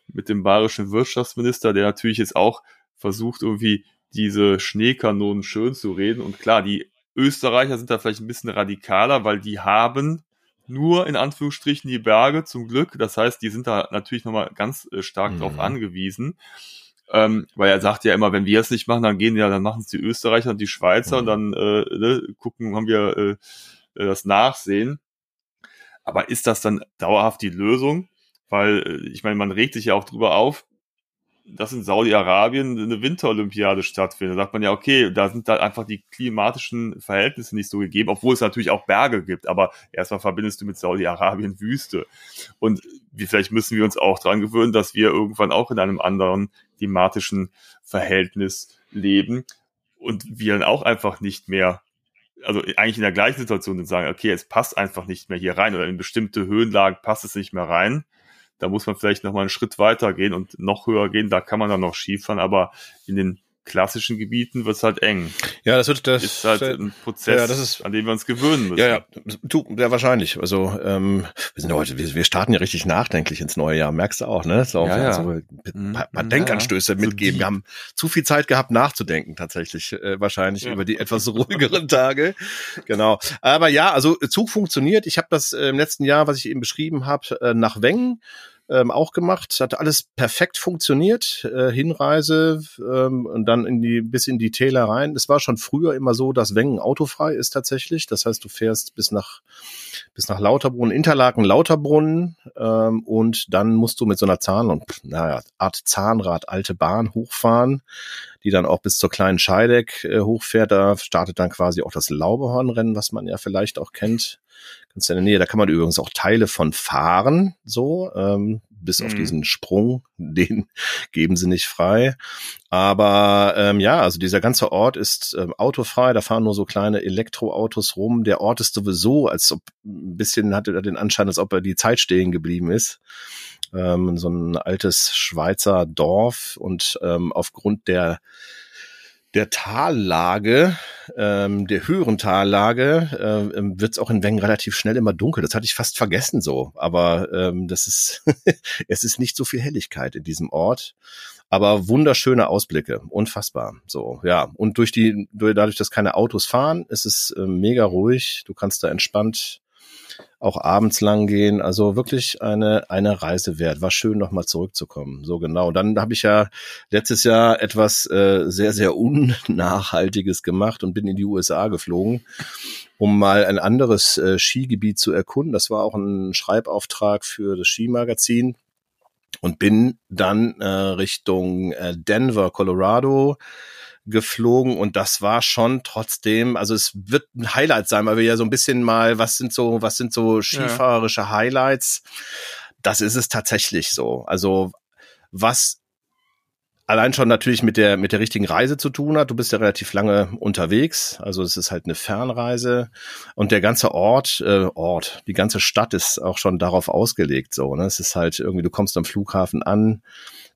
mit dem bayerischen Wirtschaftsminister, der natürlich jetzt auch versucht, irgendwie diese Schneekanonen schön zu reden. Und klar, die Österreicher sind da vielleicht ein bisschen radikaler, weil die haben nur in Anführungsstrichen die Berge zum Glück. Das heißt, die sind da natürlich nochmal ganz äh, stark mhm. drauf angewiesen. Ähm, weil er sagt ja immer, wenn wir es nicht machen, dann gehen ja, dann machen es die Österreicher und die Schweizer mhm. und dann äh, ne, gucken, haben wir äh, äh, das Nachsehen. Aber ist das dann dauerhaft die Lösung? Weil äh, ich meine, man regt sich ja auch drüber auf, dass in Saudi-Arabien eine Winterolympiade stattfindet. Da sagt man ja, okay, da sind da einfach die klimatischen Verhältnisse nicht so gegeben, obwohl es natürlich auch Berge gibt, aber erstmal verbindest du mit Saudi-Arabien Wüste. Und wie, vielleicht müssen wir uns auch dran gewöhnen, dass wir irgendwann auch in einem anderen klimatischen Verhältnis leben und wir dann auch einfach nicht mehr also eigentlich in der gleichen Situation und sagen, okay, es passt einfach nicht mehr hier rein oder in bestimmte Höhenlagen passt es nicht mehr rein da muss man vielleicht noch mal einen Schritt weiter gehen und noch höher gehen. Da kann man dann noch Skifahren, aber in den klassischen Gebieten wird es halt eng. Ja, das wird das ist halt ein Prozess, ja, das ist, an dem wir uns gewöhnen müssen. Ja, ja, du, ja wahrscheinlich. Also ähm, wir sind heute, wir, wir starten ja richtig nachdenklich ins neue Jahr, merkst du auch, ne? So, ja, ja. So ein paar, paar Denkanstöße ja, mitgeben. So wir haben zu viel Zeit gehabt, nachzudenken tatsächlich, äh, wahrscheinlich ja. über die etwas ruhigeren Tage. Genau. Aber ja, also Zug funktioniert. Ich habe das äh, im letzten Jahr, was ich eben beschrieben habe, äh, nach Wengen ähm, auch gemacht. Hat alles perfekt funktioniert. Äh, Hinreise ähm, und dann in die bis in die Täler rein. Es war schon früher immer so, dass Wengen autofrei ist tatsächlich. Das heißt, du fährst bis nach bis nach Lauterbrunn, Interlaken, Lauterbrunn ähm, und dann musst du mit so einer Zahn und naja Art Zahnrad alte Bahn hochfahren, die dann auch bis zur kleinen Scheideck äh, hochfährt. Da startet dann quasi auch das Laubehornrennen, was man ja vielleicht auch kennt ganz in der Nähe. Da kann man übrigens auch Teile von fahren, so, ähm, bis mhm. auf diesen Sprung, den geben sie nicht frei. Aber ähm, ja, also dieser ganze Ort ist ähm, autofrei, da fahren nur so kleine Elektroautos rum. Der Ort ist sowieso, als ob ein bisschen hatte er den Anschein, als ob er die Zeit stehen geblieben ist. Ähm, so ein altes Schweizer Dorf und ähm, aufgrund der der Tallage, ähm, der höheren Tallage, äh, ähm, wird es auch in Wengen relativ schnell immer dunkel. Das hatte ich fast vergessen so. Aber ähm, das ist, es ist nicht so viel Helligkeit in diesem Ort. Aber wunderschöne Ausblicke, unfassbar. So, ja. Und durch die, dadurch, dass keine Autos fahren, ist es äh, mega ruhig. Du kannst da entspannt auch abends lang gehen. Also wirklich eine, eine Reise wert. War schön, nochmal zurückzukommen. So genau. Dann habe ich ja letztes Jahr etwas äh, sehr, sehr unnachhaltiges gemacht und bin in die USA geflogen, um mal ein anderes äh, Skigebiet zu erkunden. Das war auch ein Schreibauftrag für das Skimagazin und bin dann äh, Richtung äh, Denver, Colorado geflogen und das war schon trotzdem, also es wird ein Highlight sein, weil wir ja so ein bisschen mal, was sind so, was sind so skifahrerische Highlights? Das ist es tatsächlich so. Also was allein schon natürlich mit der mit der richtigen Reise zu tun hat. Du bist ja relativ lange unterwegs, also es ist halt eine Fernreise und der ganze Ort, äh, Ort, die ganze Stadt ist auch schon darauf ausgelegt. So, ne? Es ist halt irgendwie, du kommst am Flughafen an,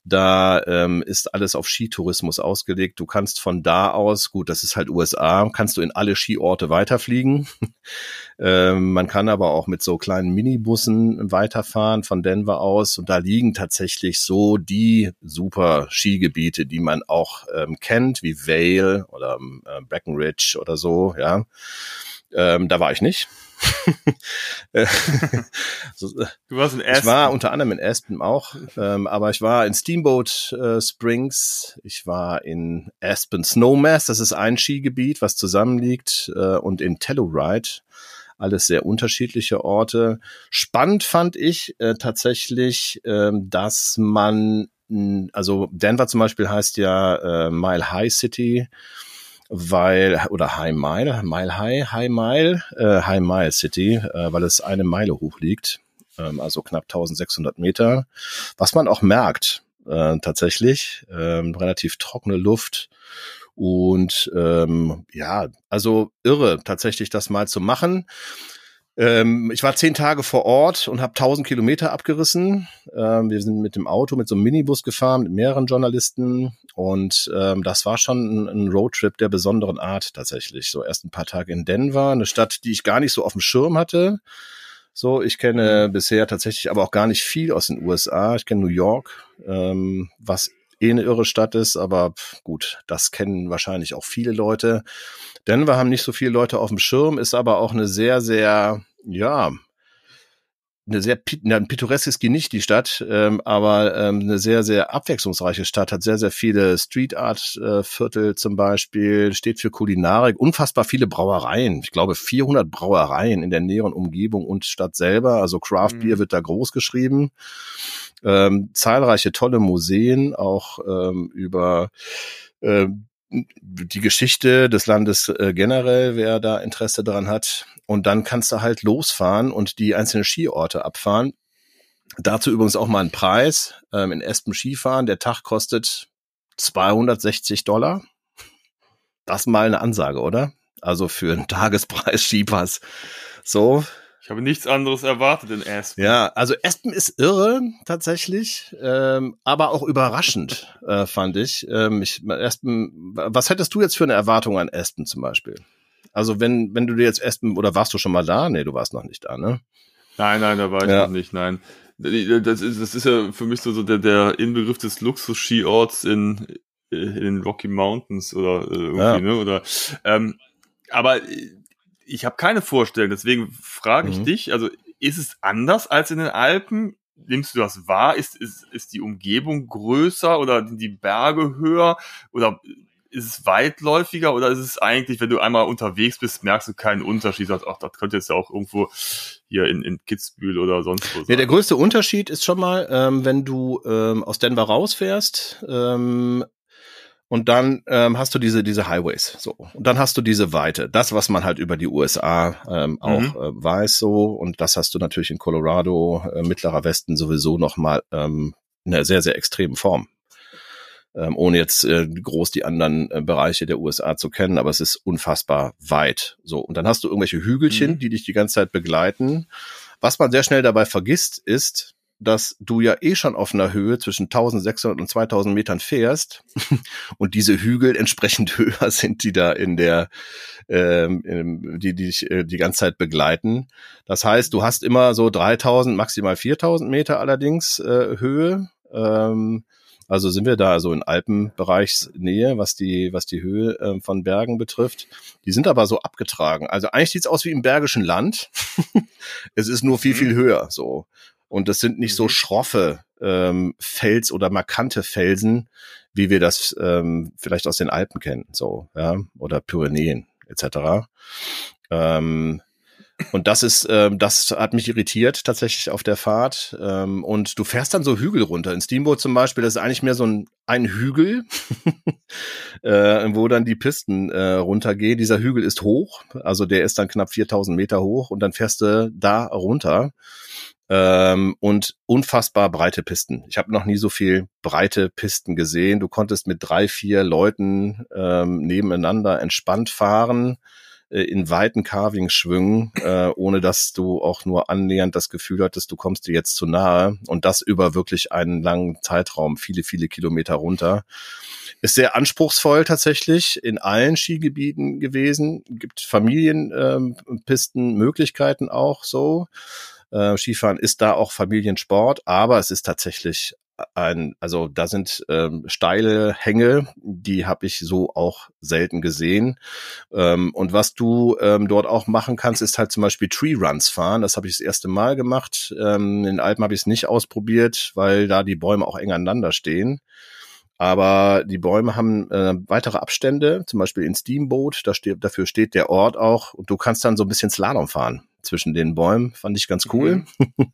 da ähm, ist alles auf Skitourismus ausgelegt. Du kannst von da aus, gut, das ist halt USA, kannst du in alle Skiorte weiterfliegen. ähm, man kann aber auch mit so kleinen Minibussen weiterfahren von Denver aus. Und da liegen tatsächlich so die super Skigebiete, die man auch ähm, kennt, wie Vale oder äh, Breckenridge oder so, ja. Ähm, da war ich nicht. Äh, du warst in Aspen. Ich war unter anderem in Aspen auch, ähm, aber ich war in Steamboat äh, Springs, ich war in Aspen Snowmass, das ist ein Skigebiet, was zusammenliegt, äh, und in Telluride. Alles sehr unterschiedliche Orte. Spannend fand ich äh, tatsächlich, äh, dass man, also Denver zum Beispiel heißt ja äh, Mile High City weil, oder High Mile, Mile High, High Mile, äh, High Mile City, äh, weil es eine Meile hoch liegt, ähm, also knapp 1600 Meter. Was man auch merkt, äh, tatsächlich, ähm, relativ trockene Luft und ähm, ja, also irre tatsächlich das mal zu machen. Ähm, ich war zehn Tage vor Ort und habe 1000 Kilometer abgerissen. Ähm, wir sind mit dem Auto, mit so einem Minibus gefahren, mit mehreren Journalisten. Und ähm, das war schon ein, ein Roadtrip der besonderen Art tatsächlich. So erst ein paar Tage in Denver, eine Stadt, die ich gar nicht so auf dem Schirm hatte. So, ich kenne bisher tatsächlich aber auch gar nicht viel aus den USA. Ich kenne New York, ähm, was eh eine irre Stadt ist, aber gut, das kennen wahrscheinlich auch viele Leute. Denver haben nicht so viele Leute auf dem Schirm, ist aber auch eine sehr, sehr, ja, eine sehr na, pittoresk ist nicht die Stadt, ähm, aber ähm, eine sehr sehr abwechslungsreiche Stadt hat sehr sehr viele Street Art äh, Viertel zum Beispiel steht für Kulinarik unfassbar viele Brauereien. Ich glaube 400 Brauereien in der näheren Umgebung und Stadt selber. Also Craft Beer mhm. wird da groß geschrieben ähm, zahlreiche tolle Museen auch ähm, über äh, die Geschichte des Landes äh, generell, wer da Interesse daran hat. Und dann kannst du halt losfahren und die einzelnen Skiorte abfahren. Dazu übrigens auch mal ein Preis. Ähm, in Espen Skifahren, der Tag kostet 260 Dollar. Das mal eine Ansage, oder? Also für einen Tagespreis Skipass. So, ich habe nichts anderes erwartet in Aspen. Ja, also Aspen ist irre tatsächlich, ähm, aber auch überraschend äh, fand ich. Ähm, ich Aspen, was hättest du jetzt für eine Erwartung an Aspen zum Beispiel? Also wenn wenn du dir jetzt Aspen oder warst du schon mal da? Nee, du warst noch nicht da, ne? Nein, nein, da war ich ja. noch nicht. Nein, das ist das ist ja für mich so, so der der Inbegriff des Luxus-Skiorts in in den Rocky Mountains oder äh, irgendwie, ja. ne? Oder ähm, aber ich habe keine Vorstellung, deswegen frage ich mhm. dich, also ist es anders als in den Alpen? Nimmst du das wahr? Ist, ist, ist die Umgebung größer oder die Berge höher oder ist es weitläufiger oder ist es eigentlich, wenn du einmal unterwegs bist, merkst du keinen Unterschied, sagst, ach, das könnte jetzt ja auch irgendwo hier in, in Kitzbühel oder sonst wo sein. Ja, der größte Unterschied ist schon mal, ähm, wenn du ähm, aus Denver rausfährst, ähm, und dann ähm, hast du diese diese Highways so. Und dann hast du diese Weite. Das was man halt über die USA ähm, auch mhm. äh, weiß so. Und das hast du natürlich in Colorado äh, mittlerer Westen sowieso noch mal ähm, in einer sehr sehr extremen Form. Ähm, ohne jetzt äh, groß die anderen äh, Bereiche der USA zu kennen aber es ist unfassbar weit so. Und dann hast du irgendwelche Hügelchen mhm. die dich die ganze Zeit begleiten. Was man sehr schnell dabei vergisst ist dass du ja eh schon auf einer Höhe zwischen 1600 und 2000 Metern fährst und diese Hügel entsprechend höher sind, die da in der, ähm, die, die dich äh, die ganze Zeit begleiten. Das heißt, du hast immer so 3000, maximal 4000 Meter allerdings äh, Höhe. Ähm, also sind wir da also in Alpenbereichsnähe, was die, was die Höhe äh, von Bergen betrifft. Die sind aber so abgetragen. Also eigentlich sieht's aus wie im Bergischen Land. es ist nur viel, mhm. viel höher so. Und das sind nicht so mhm. schroffe ähm, Fels oder markante Felsen, wie wir das ähm, vielleicht aus den Alpen kennen, so, ja, oder Pyrenäen etc. Ähm, und das ist, ähm, das hat mich irritiert tatsächlich auf der Fahrt. Ähm, und du fährst dann so Hügel runter. In Steamboat zum Beispiel, das ist eigentlich mehr so ein, ein Hügel, äh, wo dann die Pisten äh, runtergehen. Dieser Hügel ist hoch, also der ist dann knapp 4000 Meter hoch und dann fährst du da runter ähm, und unfassbar breite Pisten. Ich habe noch nie so viel breite Pisten gesehen. Du konntest mit drei, vier Leuten ähm, nebeneinander entspannt fahren äh, in weiten Carving-Schwüngen, äh, ohne dass du auch nur annähernd das Gefühl hattest, du kommst dir jetzt zu nahe und das über wirklich einen langen Zeitraum, viele, viele Kilometer runter. Ist sehr anspruchsvoll tatsächlich in allen Skigebieten gewesen. Gibt Familienpisten, ähm, auch so. Äh, Skifahren ist da auch Familiensport, aber es ist tatsächlich ein, also da sind ähm, steile Hänge, die habe ich so auch selten gesehen. Ähm, und was du ähm, dort auch machen kannst, ist halt zum Beispiel Tree Runs fahren. Das habe ich das erste Mal gemacht. Ähm, in Alpen habe ich es nicht ausprobiert, weil da die Bäume auch eng aneinander stehen. Aber die Bäume haben äh, weitere Abstände, zum Beispiel in Steamboat, da steht, dafür steht der Ort auch und du kannst dann so ein bisschen Slalom fahren zwischen den Bäumen. Fand ich ganz cool. Mhm. Bin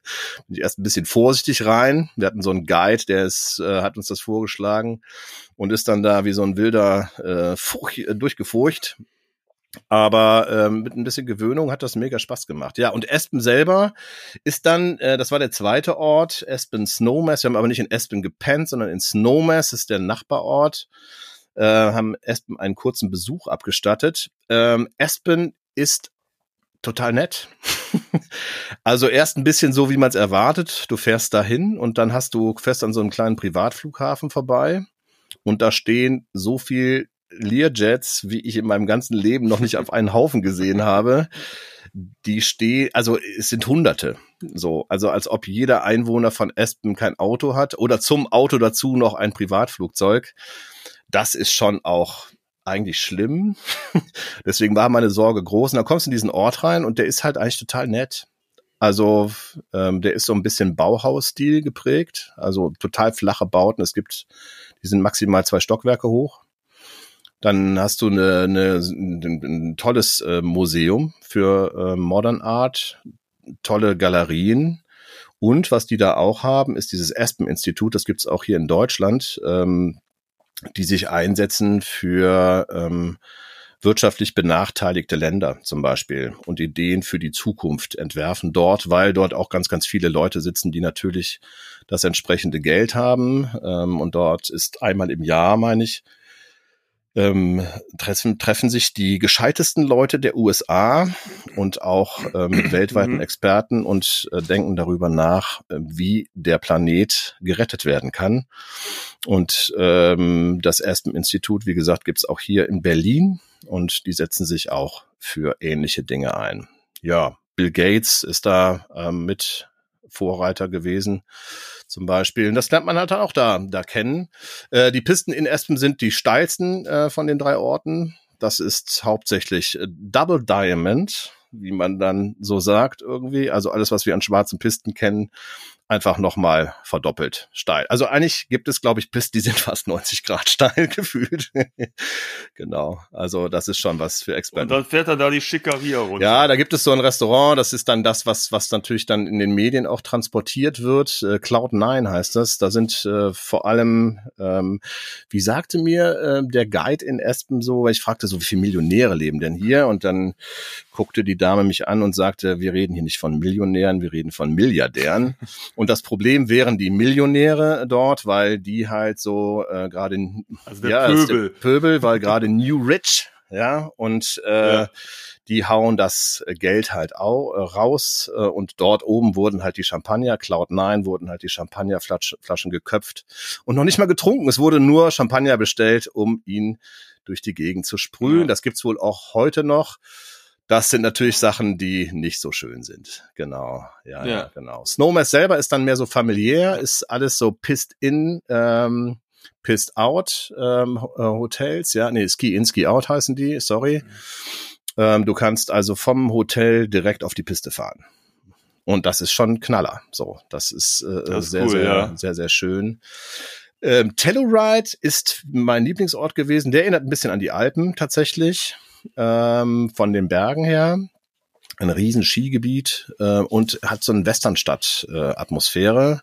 ich erst ein bisschen vorsichtig rein. Wir hatten so einen Guide, der ist, äh, hat uns das vorgeschlagen und ist dann da wie so ein wilder äh, Furch, äh, durchgefurcht. Aber ähm, mit ein bisschen Gewöhnung hat das mega Spaß gemacht. Ja, und Aspen selber ist dann, äh, das war der zweite Ort, Aspen Snowmass. Wir haben aber nicht in Aspen gepennt, sondern in Snowmass ist der Nachbarort. Äh, haben Aspen einen kurzen Besuch abgestattet. Ähm, Aspen ist total nett. also erst ein bisschen so, wie man es erwartet. Du fährst dahin und dann hast du fährst an so einem kleinen Privatflughafen vorbei und da stehen so viel Learjets, wie ich in meinem ganzen Leben noch nicht auf einen Haufen gesehen habe. Die stehen, also es sind Hunderte. So, also als ob jeder Einwohner von Aspen kein Auto hat oder zum Auto dazu noch ein Privatflugzeug. Das ist schon auch eigentlich schlimm. Deswegen war meine Sorge groß. Und dann kommst du in diesen Ort rein und der ist halt eigentlich total nett. Also ähm, der ist so ein bisschen Bauhausstil geprägt, also total flache Bauten. Es gibt, die sind maximal zwei Stockwerke hoch. Dann hast du eine, eine, ein, tolles äh, Museum für äh, Modern Art, tolle Galerien. Und was die da auch haben, ist dieses Aspen-Institut, das gibt's auch hier in Deutschland, ähm, die sich einsetzen für ähm, wirtschaftlich benachteiligte Länder zum Beispiel und Ideen für die Zukunft entwerfen dort, weil dort auch ganz, ganz viele Leute sitzen, die natürlich das entsprechende Geld haben. Ähm, und dort ist einmal im Jahr, meine ich, ähm, treffen, treffen sich die gescheitesten Leute der USA und auch ähm, weltweiten mhm. Experten und äh, denken darüber nach, äh, wie der Planet gerettet werden kann. Und ähm, das Aspen Institut, wie gesagt, gibt's auch hier in Berlin und die setzen sich auch für ähnliche Dinge ein. Ja, Bill Gates ist da ähm, mit Vorreiter gewesen zum Beispiel. Und das lernt man halt auch da, da kennen. Äh, die Pisten in Aspen sind die steilsten äh, von den drei Orten. Das ist hauptsächlich äh, Double Diamond, wie man dann so sagt irgendwie. Also alles, was wir an schwarzen Pisten kennen, einfach nochmal verdoppelt steil. Also eigentlich gibt es, glaube ich, Pisten, die sind fast 90 Grad steil gefühlt. genau. Also das ist schon was für Experten. Und dann fährt er da die Schickeria runter. Ja, da gibt es so ein Restaurant. Das ist dann das, was, was natürlich dann in den Medien auch transportiert wird. Äh, Cloud9 heißt das. Da sind äh, vor allem, ähm, wie sagte mir äh, der Guide in Espen so, weil ich fragte so, wie viele Millionäre leben denn hier? Und dann guckte die Dame mich an und sagte, wir reden hier nicht von Millionären, wir reden von Milliardären. Und das Problem wären die Millionäre dort, weil die halt so äh, gerade also ja, Pöbel. Pöbel, weil gerade New Rich, ja, und äh, ja. die hauen das Geld halt auch äh, raus äh, und dort oben wurden halt die Champagner, Cloud 9 wurden halt die Champagnerflaschen geköpft und noch nicht mal getrunken. Es wurde nur Champagner bestellt, um ihn durch die Gegend zu sprühen. Ja. Das gibt's wohl auch heute noch. Das sind natürlich Sachen, die nicht so schön sind. Genau, ja, ja. genau. Snowmass selber ist dann mehr so familiär, ist alles so pissed in, ähm, pissed out ähm, äh, Hotels, ja, nee, Ski in, Ski out heißen die, sorry. Mhm. Ähm, du kannst also vom Hotel direkt auf die Piste fahren. Und das ist schon Knaller. So, das ist, äh, das ist sehr, cool, sehr, ja. sehr, sehr schön. Ähm, Telluride ist mein Lieblingsort gewesen. Der erinnert ein bisschen an die Alpen tatsächlich ähm, von den Bergen her. Ein riesen Skigebiet äh, und hat so eine Westernstadt-Atmosphäre.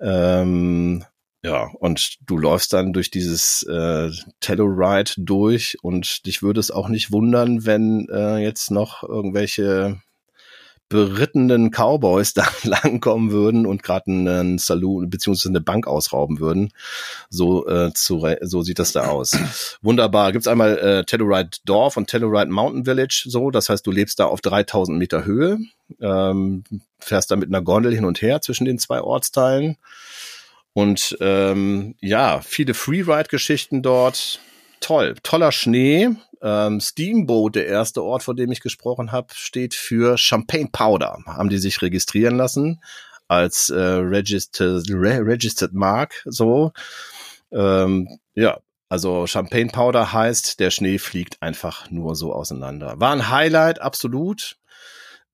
Äh, ähm, ja, und du läufst dann durch dieses äh, Telluride durch und dich würde es auch nicht wundern, wenn äh, jetzt noch irgendwelche berittenen Cowboys da langkommen würden und gerade einen Saloon beziehungsweise eine Bank ausrauben würden. So, äh, zu, so sieht das da aus. Wunderbar. Gibt's einmal äh, Telluride Dorf und Telluride Mountain Village so. Das heißt, du lebst da auf 3000 Meter Höhe, ähm, fährst da mit einer Gondel hin und her zwischen den zwei Ortsteilen. Und ähm, ja, viele Freeride-Geschichten dort. Toll, toller Schnee, ähm, Steamboat, der erste Ort, von dem ich gesprochen habe, steht für Champagne Powder. Haben die sich registrieren lassen als äh, Registered, Re Registered Mark, so. Ähm, ja, also Champagne Powder heißt, der Schnee fliegt einfach nur so auseinander. War ein Highlight, absolut.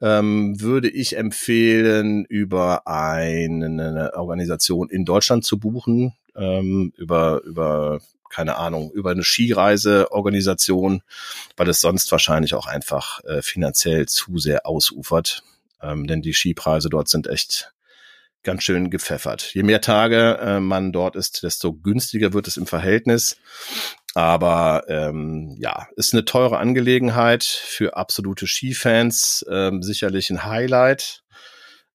Ähm, würde ich empfehlen, über eine Organisation in Deutschland zu buchen, ähm, über, über keine Ahnung, über eine Skireiseorganisation, weil es sonst wahrscheinlich auch einfach äh, finanziell zu sehr ausufert. Ähm, denn die Skipreise dort sind echt ganz schön gepfeffert. Je mehr Tage äh, man dort ist, desto günstiger wird es im Verhältnis. Aber ähm, ja, ist eine teure Angelegenheit für absolute Skifans. Ähm, sicherlich ein Highlight,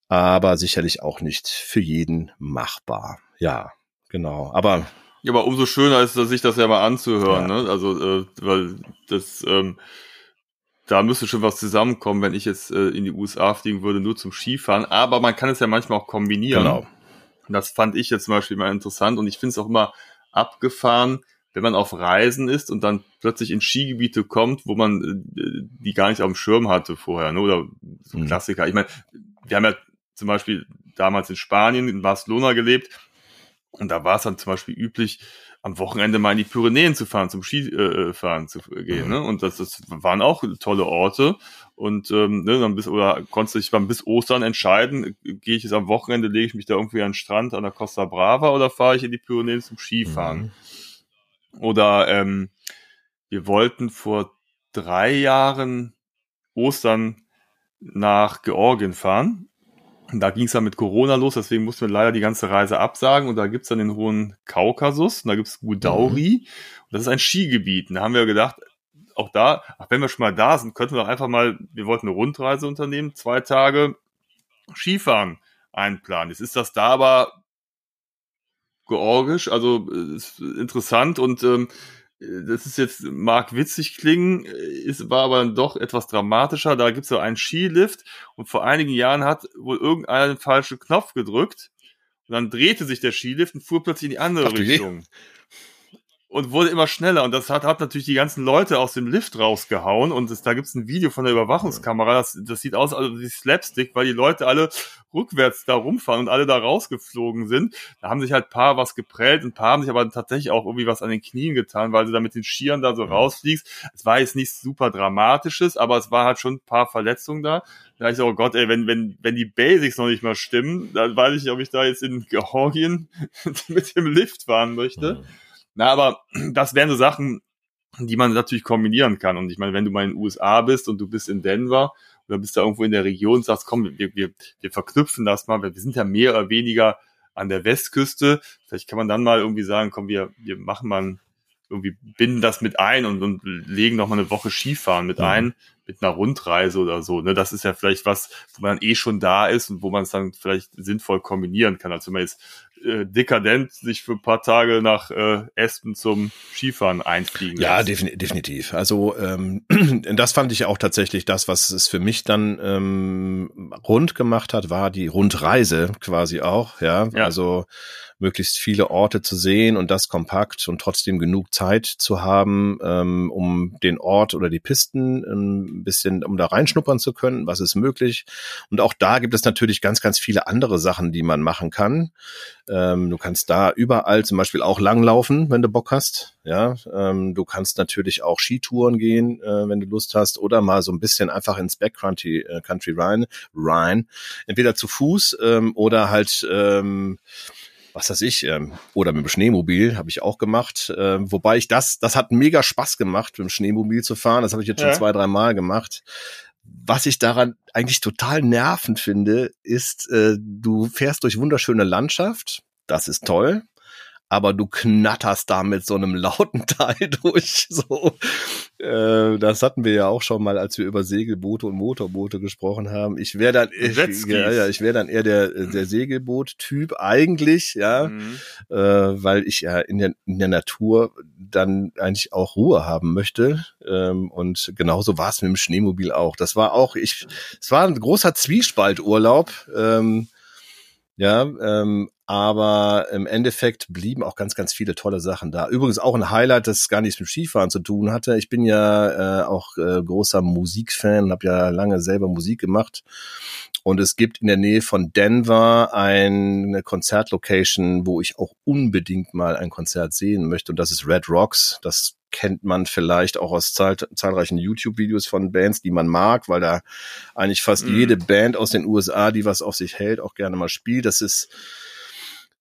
aber sicherlich auch nicht für jeden machbar. Ja, genau. Aber ja, aber umso schöner ist es, sich das ja mal anzuhören. Ja. Ne? Also, äh, weil das ähm, da müsste schon was zusammenkommen, wenn ich jetzt äh, in die USA fliegen würde, nur zum Skifahren. Aber man kann es ja manchmal auch kombinieren. Genau. Das fand ich jetzt zum Beispiel mal interessant und ich finde es auch immer abgefahren, wenn man auf Reisen ist und dann plötzlich in Skigebiete kommt, wo man äh, die gar nicht auf dem Schirm hatte vorher, ne? oder so mhm. Klassiker. Ich meine, wir haben ja zum Beispiel damals in Spanien, in Barcelona gelebt und da war es dann zum Beispiel üblich, am Wochenende mal in die Pyrenäen zu fahren, zum Skifahren äh, zu gehen. Mhm. Ne? Und das, das waren auch tolle Orte. Und ähm, ne, dann bis oder konntest du dich dann bis Ostern entscheiden, gehe ich jetzt am Wochenende, lege ich mich da irgendwie an den Strand an der Costa Brava oder fahre ich in die Pyrenäen zum Skifahren? Mhm. Oder ähm, wir wollten vor drei Jahren Ostern nach Georgien fahren da ging es dann mit Corona los, deswegen mussten wir leider die ganze Reise absagen. Und da gibt's dann den hohen Kaukasus, und da gibt's Gudauri. Mhm. Und das ist ein Skigebiet. Und da haben wir gedacht, auch da, ach, wenn wir schon mal da sind, könnten wir doch einfach mal, wir wollten eine Rundreise unternehmen, zwei Tage Skifahren einplanen. Jetzt ist das da aber georgisch, also äh, ist interessant und ähm, das ist jetzt, mag witzig klingen, ist, war aber dann doch etwas dramatischer. Da gibt es so einen Skilift und vor einigen Jahren hat wohl irgendeiner den falschen Knopf gedrückt und dann drehte sich der Skilift und fuhr plötzlich in die andere Ach, Richtung. Je und wurde immer schneller. Und das hat, hat natürlich die ganzen Leute aus dem Lift rausgehauen. Und das, da gibt's ein Video von der Überwachungskamera. Das, das sieht aus also wie Slapstick, weil die Leute alle rückwärts da rumfahren und alle da rausgeflogen sind. Da haben sich halt paar was geprellt, ein paar haben sich aber tatsächlich auch irgendwie was an den Knien getan, weil sie da mit den Skiern da so rausfliegst. Es war jetzt nichts super Dramatisches, aber es war halt schon ein paar Verletzungen da. Da ich so, oh Gott, ey, wenn, wenn, wenn die Basics noch nicht mal stimmen, dann weiß ich nicht, ob ich da jetzt in Georgien mit dem Lift fahren möchte. Na, aber das wären so Sachen, die man natürlich kombinieren kann. Und ich meine, wenn du mal in den USA bist und du bist in Denver oder bist da irgendwo in der Region und sagst, komm, wir, wir, wir verknüpfen das mal, wir sind ja mehr oder weniger an der Westküste. Vielleicht kann man dann mal irgendwie sagen, komm, wir, wir machen mal irgendwie binden das mit ein und, und legen noch mal eine Woche Skifahren mit mhm. ein, mit einer Rundreise oder so. Ne? Das ist ja vielleicht was, wo man eh schon da ist und wo man es dann vielleicht sinnvoll kombinieren kann. Also wenn man jetzt äh, dekadent sich für ein paar Tage nach äh, Aspen zum Skifahren einfliegen. Ja, defin definitiv. Also ähm, das fand ich auch tatsächlich das, was es für mich dann ähm, rund gemacht hat, war die Rundreise quasi auch. Ja, ja. also möglichst viele Orte zu sehen und das kompakt und trotzdem genug Zeit zu haben, ähm, um den Ort oder die Pisten ein bisschen, um da reinschnuppern zu können, was ist möglich. Und auch da gibt es natürlich ganz, ganz viele andere Sachen, die man machen kann. Ähm, du kannst da überall zum Beispiel auch langlaufen, wenn du Bock hast. Ja, ähm, du kannst natürlich auch Skitouren gehen, äh, wenn du Lust hast, oder mal so ein bisschen einfach ins Backcountry äh, Country rein, rein. Entweder zu Fuß ähm, oder halt ähm, was weiß ich, ähm, oder mit dem Schneemobil habe ich auch gemacht. Äh, wobei ich das, das hat mega Spaß gemacht, mit dem Schneemobil zu fahren. Das habe ich jetzt schon ja. zwei, drei Mal gemacht. Was ich daran eigentlich total nervend finde, ist, äh, du fährst durch wunderschöne Landschaft. Das ist toll aber du knatterst da mit so einem lauten Teil durch. So, äh, das hatten wir ja auch schon mal, als wir über Segelboote und Motorboote gesprochen haben. Ich wäre dann, ich, ja, ja, ich wäre dann eher der der Segelboot-Typ eigentlich, ja, mhm. äh, weil ich ja in der, in der Natur dann eigentlich auch Ruhe haben möchte. Ähm, und genauso war es mit dem Schneemobil auch. Das war auch, ich, es war ein großer Zwiespalturlaub. Ähm, ja, ähm, aber im Endeffekt blieben auch ganz, ganz viele tolle Sachen da. Übrigens auch ein Highlight, das gar nichts mit Skifahren zu tun hatte. Ich bin ja äh, auch äh, großer Musikfan, habe ja lange selber Musik gemacht. Und es gibt in der Nähe von Denver eine Konzertlocation, wo ich auch unbedingt mal ein Konzert sehen möchte. Und das ist Red Rocks. Das kennt man vielleicht auch aus zahl zahlreichen YouTube-Videos von Bands, die man mag, weil da eigentlich fast mm. jede Band aus den USA, die was auf sich hält, auch gerne mal spielt. Das ist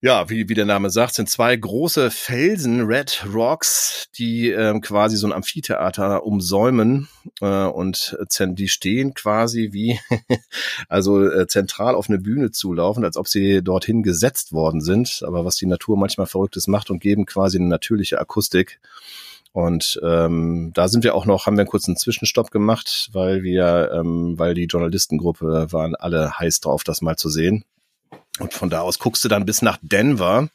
Ja, wie, wie der Name sagt, sind zwei große Felsen, Red Rocks, die ähm, quasi so ein Amphitheater umsäumen äh, und die stehen quasi wie, also äh, zentral auf eine Bühne zulaufen, als ob sie dorthin gesetzt worden sind. Aber was die Natur manchmal Verrücktes macht und geben quasi eine natürliche Akustik. Und ähm, da sind wir auch noch, haben wir einen kurzen Zwischenstopp gemacht, weil wir, ähm, weil die Journalistengruppe waren alle heiß drauf, das mal zu sehen. Und von da aus guckst du dann bis nach Denver.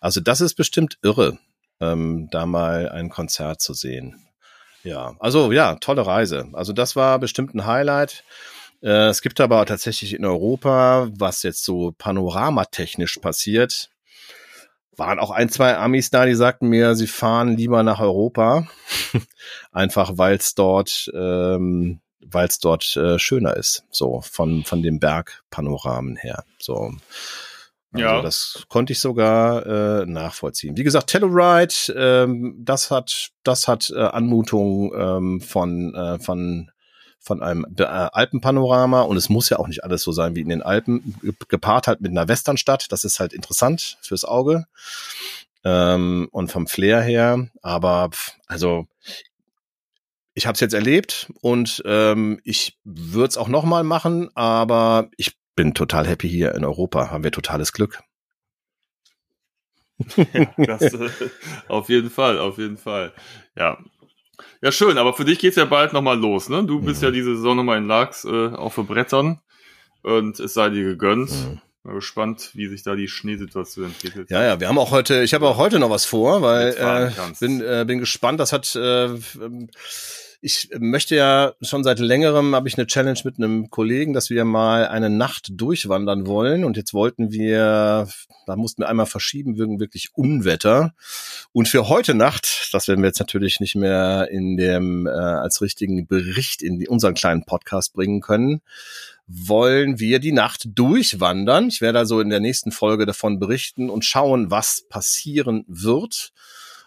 Also das ist bestimmt irre, ähm, da mal ein Konzert zu sehen. Ja, also ja, tolle Reise. Also das war bestimmt ein Highlight. Äh, es gibt aber tatsächlich in Europa, was jetzt so panoramatechnisch passiert, waren auch ein, zwei Amis da, die sagten mir, sie fahren lieber nach Europa. Einfach weil es dort ähm, weil es dort äh, schöner ist, so von, von dem Bergpanoramen her. So. Also ja. das konnte ich sogar äh, nachvollziehen. Wie gesagt, Telluride, ähm, das hat, das hat äh, Anmutung ähm, von, äh, von, von einem äh, Alpenpanorama und es muss ja auch nicht alles so sein wie in den Alpen, gepaart halt mit einer Westernstadt. Das ist halt interessant fürs Auge ähm, und vom Flair her. Aber also ich habe es jetzt erlebt und ähm, ich würde es auch noch mal machen, aber ich bin total happy hier in Europa. Haben wir totales Glück. ja, das, äh, auf jeden Fall, auf jeden Fall. Ja. Ja, schön, aber für dich geht's ja bald nochmal los, ne? Du bist mhm. ja diese Saison nochmal in Lachs äh, auch für Brettern und es sei dir gegönnt. Mhm. Mal gespannt, wie sich da die Schneesituation entwickelt. Ja, ja, wir haben auch heute, ich habe auch heute noch was vor, weil äh, bin, äh, bin gespannt. Das hat äh, ich möchte ja schon seit längerem habe ich eine Challenge mit einem Kollegen, dass wir mal eine Nacht durchwandern wollen. Und jetzt wollten wir, da mussten wir einmal verschieben wegen wirklich Unwetter. Und für heute Nacht, das werden wir jetzt natürlich nicht mehr in dem äh, als richtigen Bericht in unseren kleinen Podcast bringen können, wollen wir die Nacht durchwandern. Ich werde also in der nächsten Folge davon berichten und schauen, was passieren wird.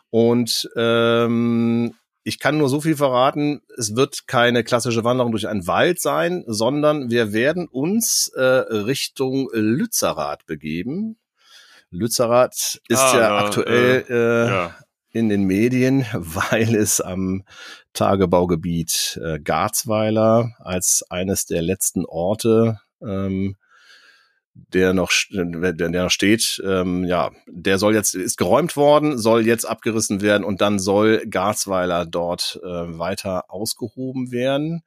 Und ähm, ich kann nur so viel verraten, es wird keine klassische Wanderung durch einen Wald sein, sondern wir werden uns äh, Richtung Lützerath begeben. Lützerath ist ah, ja, ja aktuell äh, äh, ja. in den Medien, weil es am Tagebaugebiet äh, Garzweiler als eines der letzten Orte ähm, der noch, der, der noch steht, ähm, ja, der soll jetzt, ist geräumt worden, soll jetzt abgerissen werden und dann soll Garzweiler dort äh, weiter ausgehoben werden.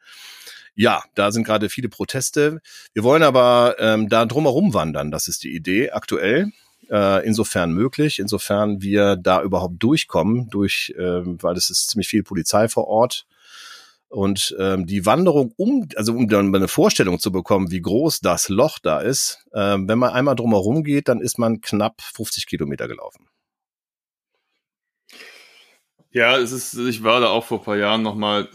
Ja, da sind gerade viele Proteste. Wir wollen aber ähm, da drumherum wandern, das ist die Idee aktuell. Äh, insofern möglich, insofern wir da überhaupt durchkommen, durch, äh, weil es ist ziemlich viel Polizei vor Ort und ähm, die Wanderung um, also um dann eine Vorstellung zu bekommen, wie groß das Loch da ist, ähm, wenn man einmal drumherum geht, dann ist man knapp 50 Kilometer gelaufen. Ja, es ist, ich war da auch vor ein paar Jahren nochmal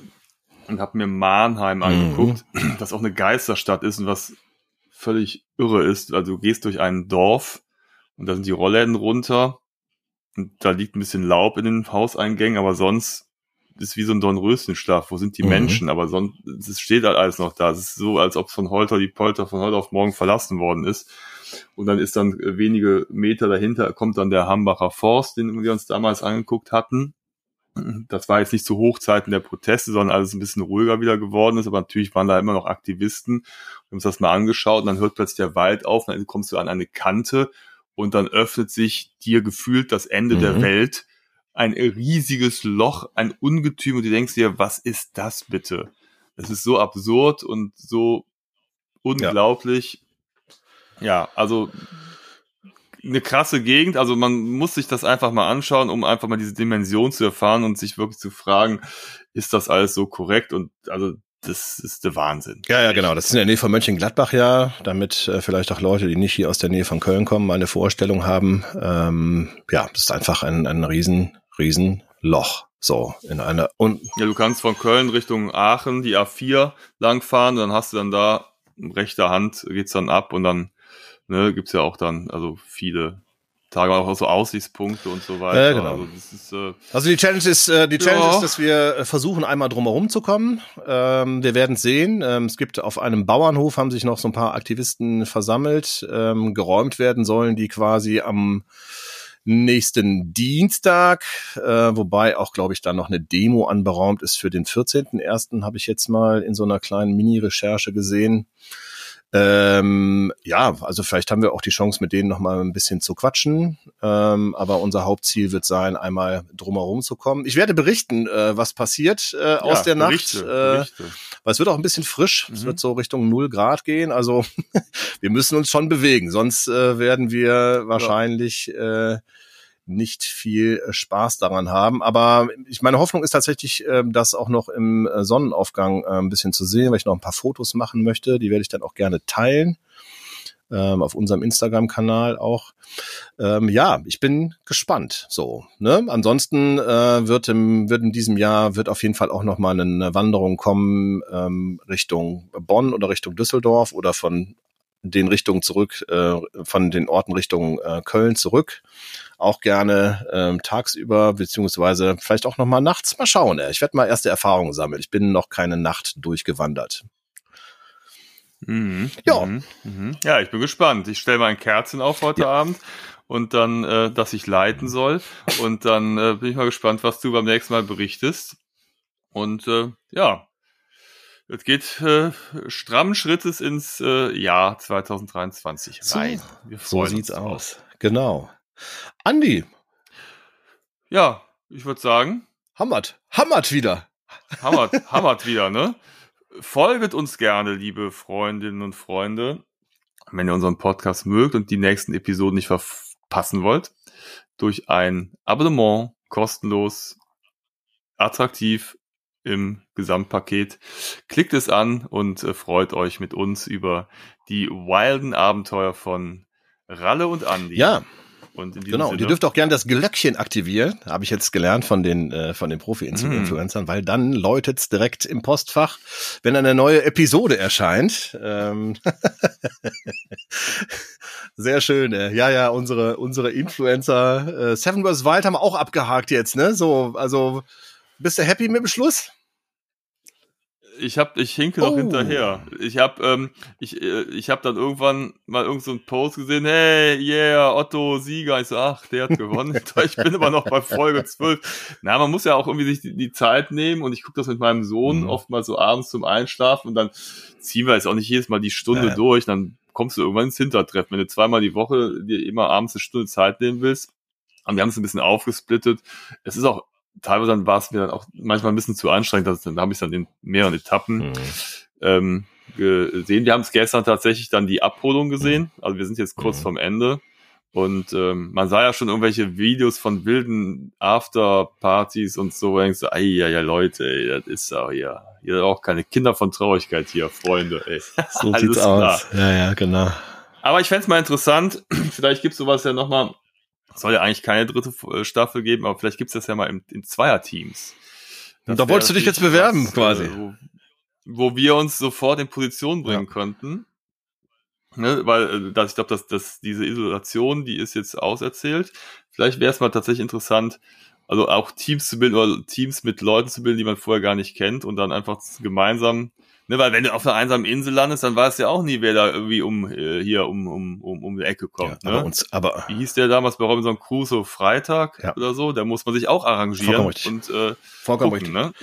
und habe mir Mannheim mhm. angeguckt, mhm. was auch eine Geisterstadt ist und was völlig irre ist. Also du gehst durch ein Dorf und da sind die Rollläden runter und da liegt ein bisschen Laub in den Hauseingängen, aber sonst ist wie so ein Dornröschenschlaf. Wo sind die mhm. Menschen? Aber sonst, es steht halt alles noch da. Es ist so, als ob von Holter die Polter von heute auf morgen verlassen worden ist. Und dann ist dann wenige Meter dahinter kommt dann der Hambacher Forst, den wir uns damals angeguckt hatten. Das war jetzt nicht zu Hochzeiten der Proteste, sondern alles ein bisschen ruhiger wieder geworden ist. Aber natürlich waren da immer noch Aktivisten. Wir haben uns das mal angeschaut und dann hört plötzlich der Wald auf und dann kommst du an eine Kante und dann öffnet sich dir gefühlt das Ende mhm. der Welt ein riesiges Loch, ein Ungetüm und du denkst dir, was ist das bitte? Das ist so absurd und so unglaublich. Ja, ja also eine krasse Gegend. Also man muss sich das einfach mal anschauen, um einfach mal diese Dimension zu erfahren und sich wirklich zu fragen, ist das alles so korrekt? Und also das ist der Wahnsinn. Ja, ja, genau. Das ist in der Nähe von Mönchengladbach ja, damit äh, vielleicht auch Leute, die nicht hier aus der Nähe von Köln kommen, mal eine Vorstellung haben. Ähm, ja, das ist einfach ein, ein riesen, Riesenloch. So, in einer, und. Ja, du kannst von Köln Richtung Aachen die A4 langfahren, dann hast du dann da rechter Hand geht's dann ab und dann, ne, gibt's ja auch dann, also viele Tage auch so Aussichtspunkte und so weiter. Ja, genau. Also, das ist, äh, Also die Challenge ist, äh, die Challenge Ja. ist, dass wir äh, versuchen, einmal drumherum zu kommen. Ähm, wir werden sehen. Ähm, es gibt auf einem Bauernhof haben sich noch so ein paar Aktivisten versammelt. Ähm, geräumt werden sollen die quasi am nächsten Dienstag, äh, wobei auch, glaube ich, da noch eine Demo anberaumt ist für den 14.01. habe ich jetzt mal in so einer kleinen Mini-Recherche gesehen. Ähm, ja, also vielleicht haben wir auch die Chance, mit denen noch mal ein bisschen zu quatschen. Ähm, aber unser Hauptziel wird sein, einmal drumherum zu kommen. Ich werde berichten, äh, was passiert äh, aus ja, der Nacht. Berichte, Äh, Berichte. weil es wird auch ein bisschen frisch. Es Mhm. wird so Richtung 0 Grad gehen. Also wir müssen uns schon bewegen. Sonst äh, werden wir wahrscheinlich äh, nicht viel äh, Spaß daran haben. Aber ich meine Hoffnung ist tatsächlich, äh, das auch noch im äh, Sonnenaufgang äh, ein bisschen zu sehen, weil ich noch ein paar Fotos machen möchte. Die werde ich dann auch gerne teilen. Ähm, auf unserem Instagram-Kanal auch. Ähm, ja, ich bin gespannt. So, ne? Ansonsten wird im wird in diesem Jahr wird auf jeden Fall auch noch mal eine Wanderung kommen ähm, Richtung Bonn oder Richtung Düsseldorf oder von den Richtungen zurück, äh, von den Orten Richtung äh, Köln zurück. Auch gerne ähm, tagsüber, beziehungsweise vielleicht auch noch mal nachts. Mal schauen. Ey. Ich werde mal erste Erfahrungen sammeln. Ich bin noch keine Nacht durchgewandert. Mhm. Ja. Mhm. Mhm. Ja, ich bin gespannt. Ich stelle mal ein Kerzen auf heute Abend und dann, äh, dass ich leiten soll. Und dann äh, bin ich mal gespannt, was du beim nächsten Mal berichtest. Und äh, ja, es geht äh, strammen Schrittes ins äh, Jahr 2023 So, rein. Wir So freuen sieht's uns drauf. aus. Genau. Andi, Ja, ich würde sagen, hammert, hammert wieder. hammert, hammert wieder, ne? Folget uns gerne, liebe Freundinnen und Freunde, wenn ihr unseren Podcast mögt und die nächsten Episoden nicht verpassen wollt, durch ein Abonnement, kostenlos, attraktiv im Gesamtpaket. Klickt es an und äh, freut euch mit uns über die wilden Abenteuer von Ralle und Andi. Ja, und genau. Und ihr dürft auch gerne das Glöckchen aktivieren, habe ich jetzt gelernt von den äh, von den Profi-Influencern, weil dann läutet's direkt im Postfach, wenn eine neue Episode erscheint. Ähm Sehr schön. Äh. Ja, ja, unsere unsere Influencer äh, Seven vs. Wild haben wir auch abgehakt jetzt, ne? So, also bist du happy mit dem Schluss? Ich hab, ich hinke noch Oh. hinterher. Ich hab, ähm, ich, äh, ich hab dann irgendwann mal irgend so einen Post gesehen, hey, yeah, Otto Sieger. Ich so, ach, der hat gewonnen. ich bin immer noch bei Folge 12. Na, man muss ja auch irgendwie sich die, die Zeit nehmen und ich gucke das mit meinem Sohn Mhm. oft mal so abends zum Einschlafen und dann ziehen wir jetzt auch nicht jedes Mal die Stunde Ja. durch, dann kommst du irgendwann ins Hintertreffen. Wenn du zweimal die Woche dir immer abends eine Stunde Zeit nehmen willst, und wir haben es ein bisschen aufgesplittet. Es ist auch teilweise dann war es mir dann auch manchmal ein bisschen zu anstrengend, dass, dann habe ich es dann in mehreren Etappen ähm, gesehen. Wir haben es gestern tatsächlich dann die Abholung gesehen. Also wir sind jetzt kurz Mhm. vorm Ende. Und ähm, man sah ja schon irgendwelche Videos von wilden Afterpartys und so. Und denkst so, ey, ja, ja, Leute, ey, das ist ja hier. Ihr seid auch keine Kinder von Traurigkeit hier, Freunde. Ey. So sieht's klar. aus. Ja, ja, genau. Aber ich fänd's mal interessant, vielleicht gibt's sowas ja nochmal, soll ja eigentlich keine dritte äh, Staffel geben, aber vielleicht gibt's das ja mal in, in Zweierteams. Das da wolltest du dich jetzt bewerben, was, quasi. Äh, wo, wo wir uns sofort in Position bringen könnten. Ne, weil äh, das, ich glaube, dass, dass diese Isolation, die ist jetzt auserzählt. Vielleicht wäre es mal tatsächlich interessant, also auch Teams zu bilden oder Teams mit Leuten zu bilden, die man vorher gar nicht kennt und dann einfach gemeinsam, ne, weil wenn du auf einer einsamen Insel landest, dann weiß ja auch nie, wer da irgendwie um äh, hier um um um um die Ecke kommt. Ja, ne? aber uns, aber Wie hieß der damals bei Robinson Crusoe Freitag Ja. oder so? Da muss man sich auch arrangieren und äh, vollkommen gucken, ne?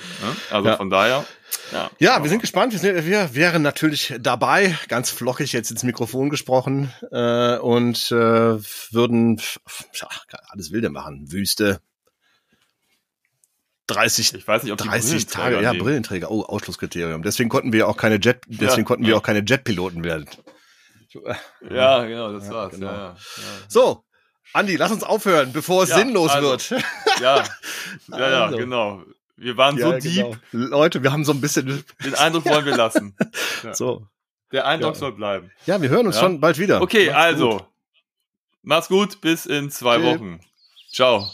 Also Ja. von daher, ja. Ja, wir sind gespannt. Wir, sind, wir wären natürlich dabei, ganz flockig jetzt ins Mikrofon gesprochen äh, und äh, würden ja, alles wilde machen. Wüste. 30, Ich weiß nicht, ob die 30 Brillenträger Tage, ja. Brillenträger. Oh, Ausschlusskriterium. Deswegen konnten wir auch keine Jet, deswegen Ja, konnten wir ja. auch keine Jetpiloten werden. Ja, genau, das Ja, war's. genau. Ja, So, Andi, lass uns aufhören, bevor es sinnlos also. wird. ja, ja, ja, Also. genau. Wir waren so deep. genau. Leute, wir haben so ein bisschen Den Eindruck wollen wir lassen. So. Der Eindruck soll bleiben. Ja, wir hören uns schon bald wieder. Okay, Macht's also. gut. Mach's gut, bis in zwei Tschüss. Wochen. Ciao.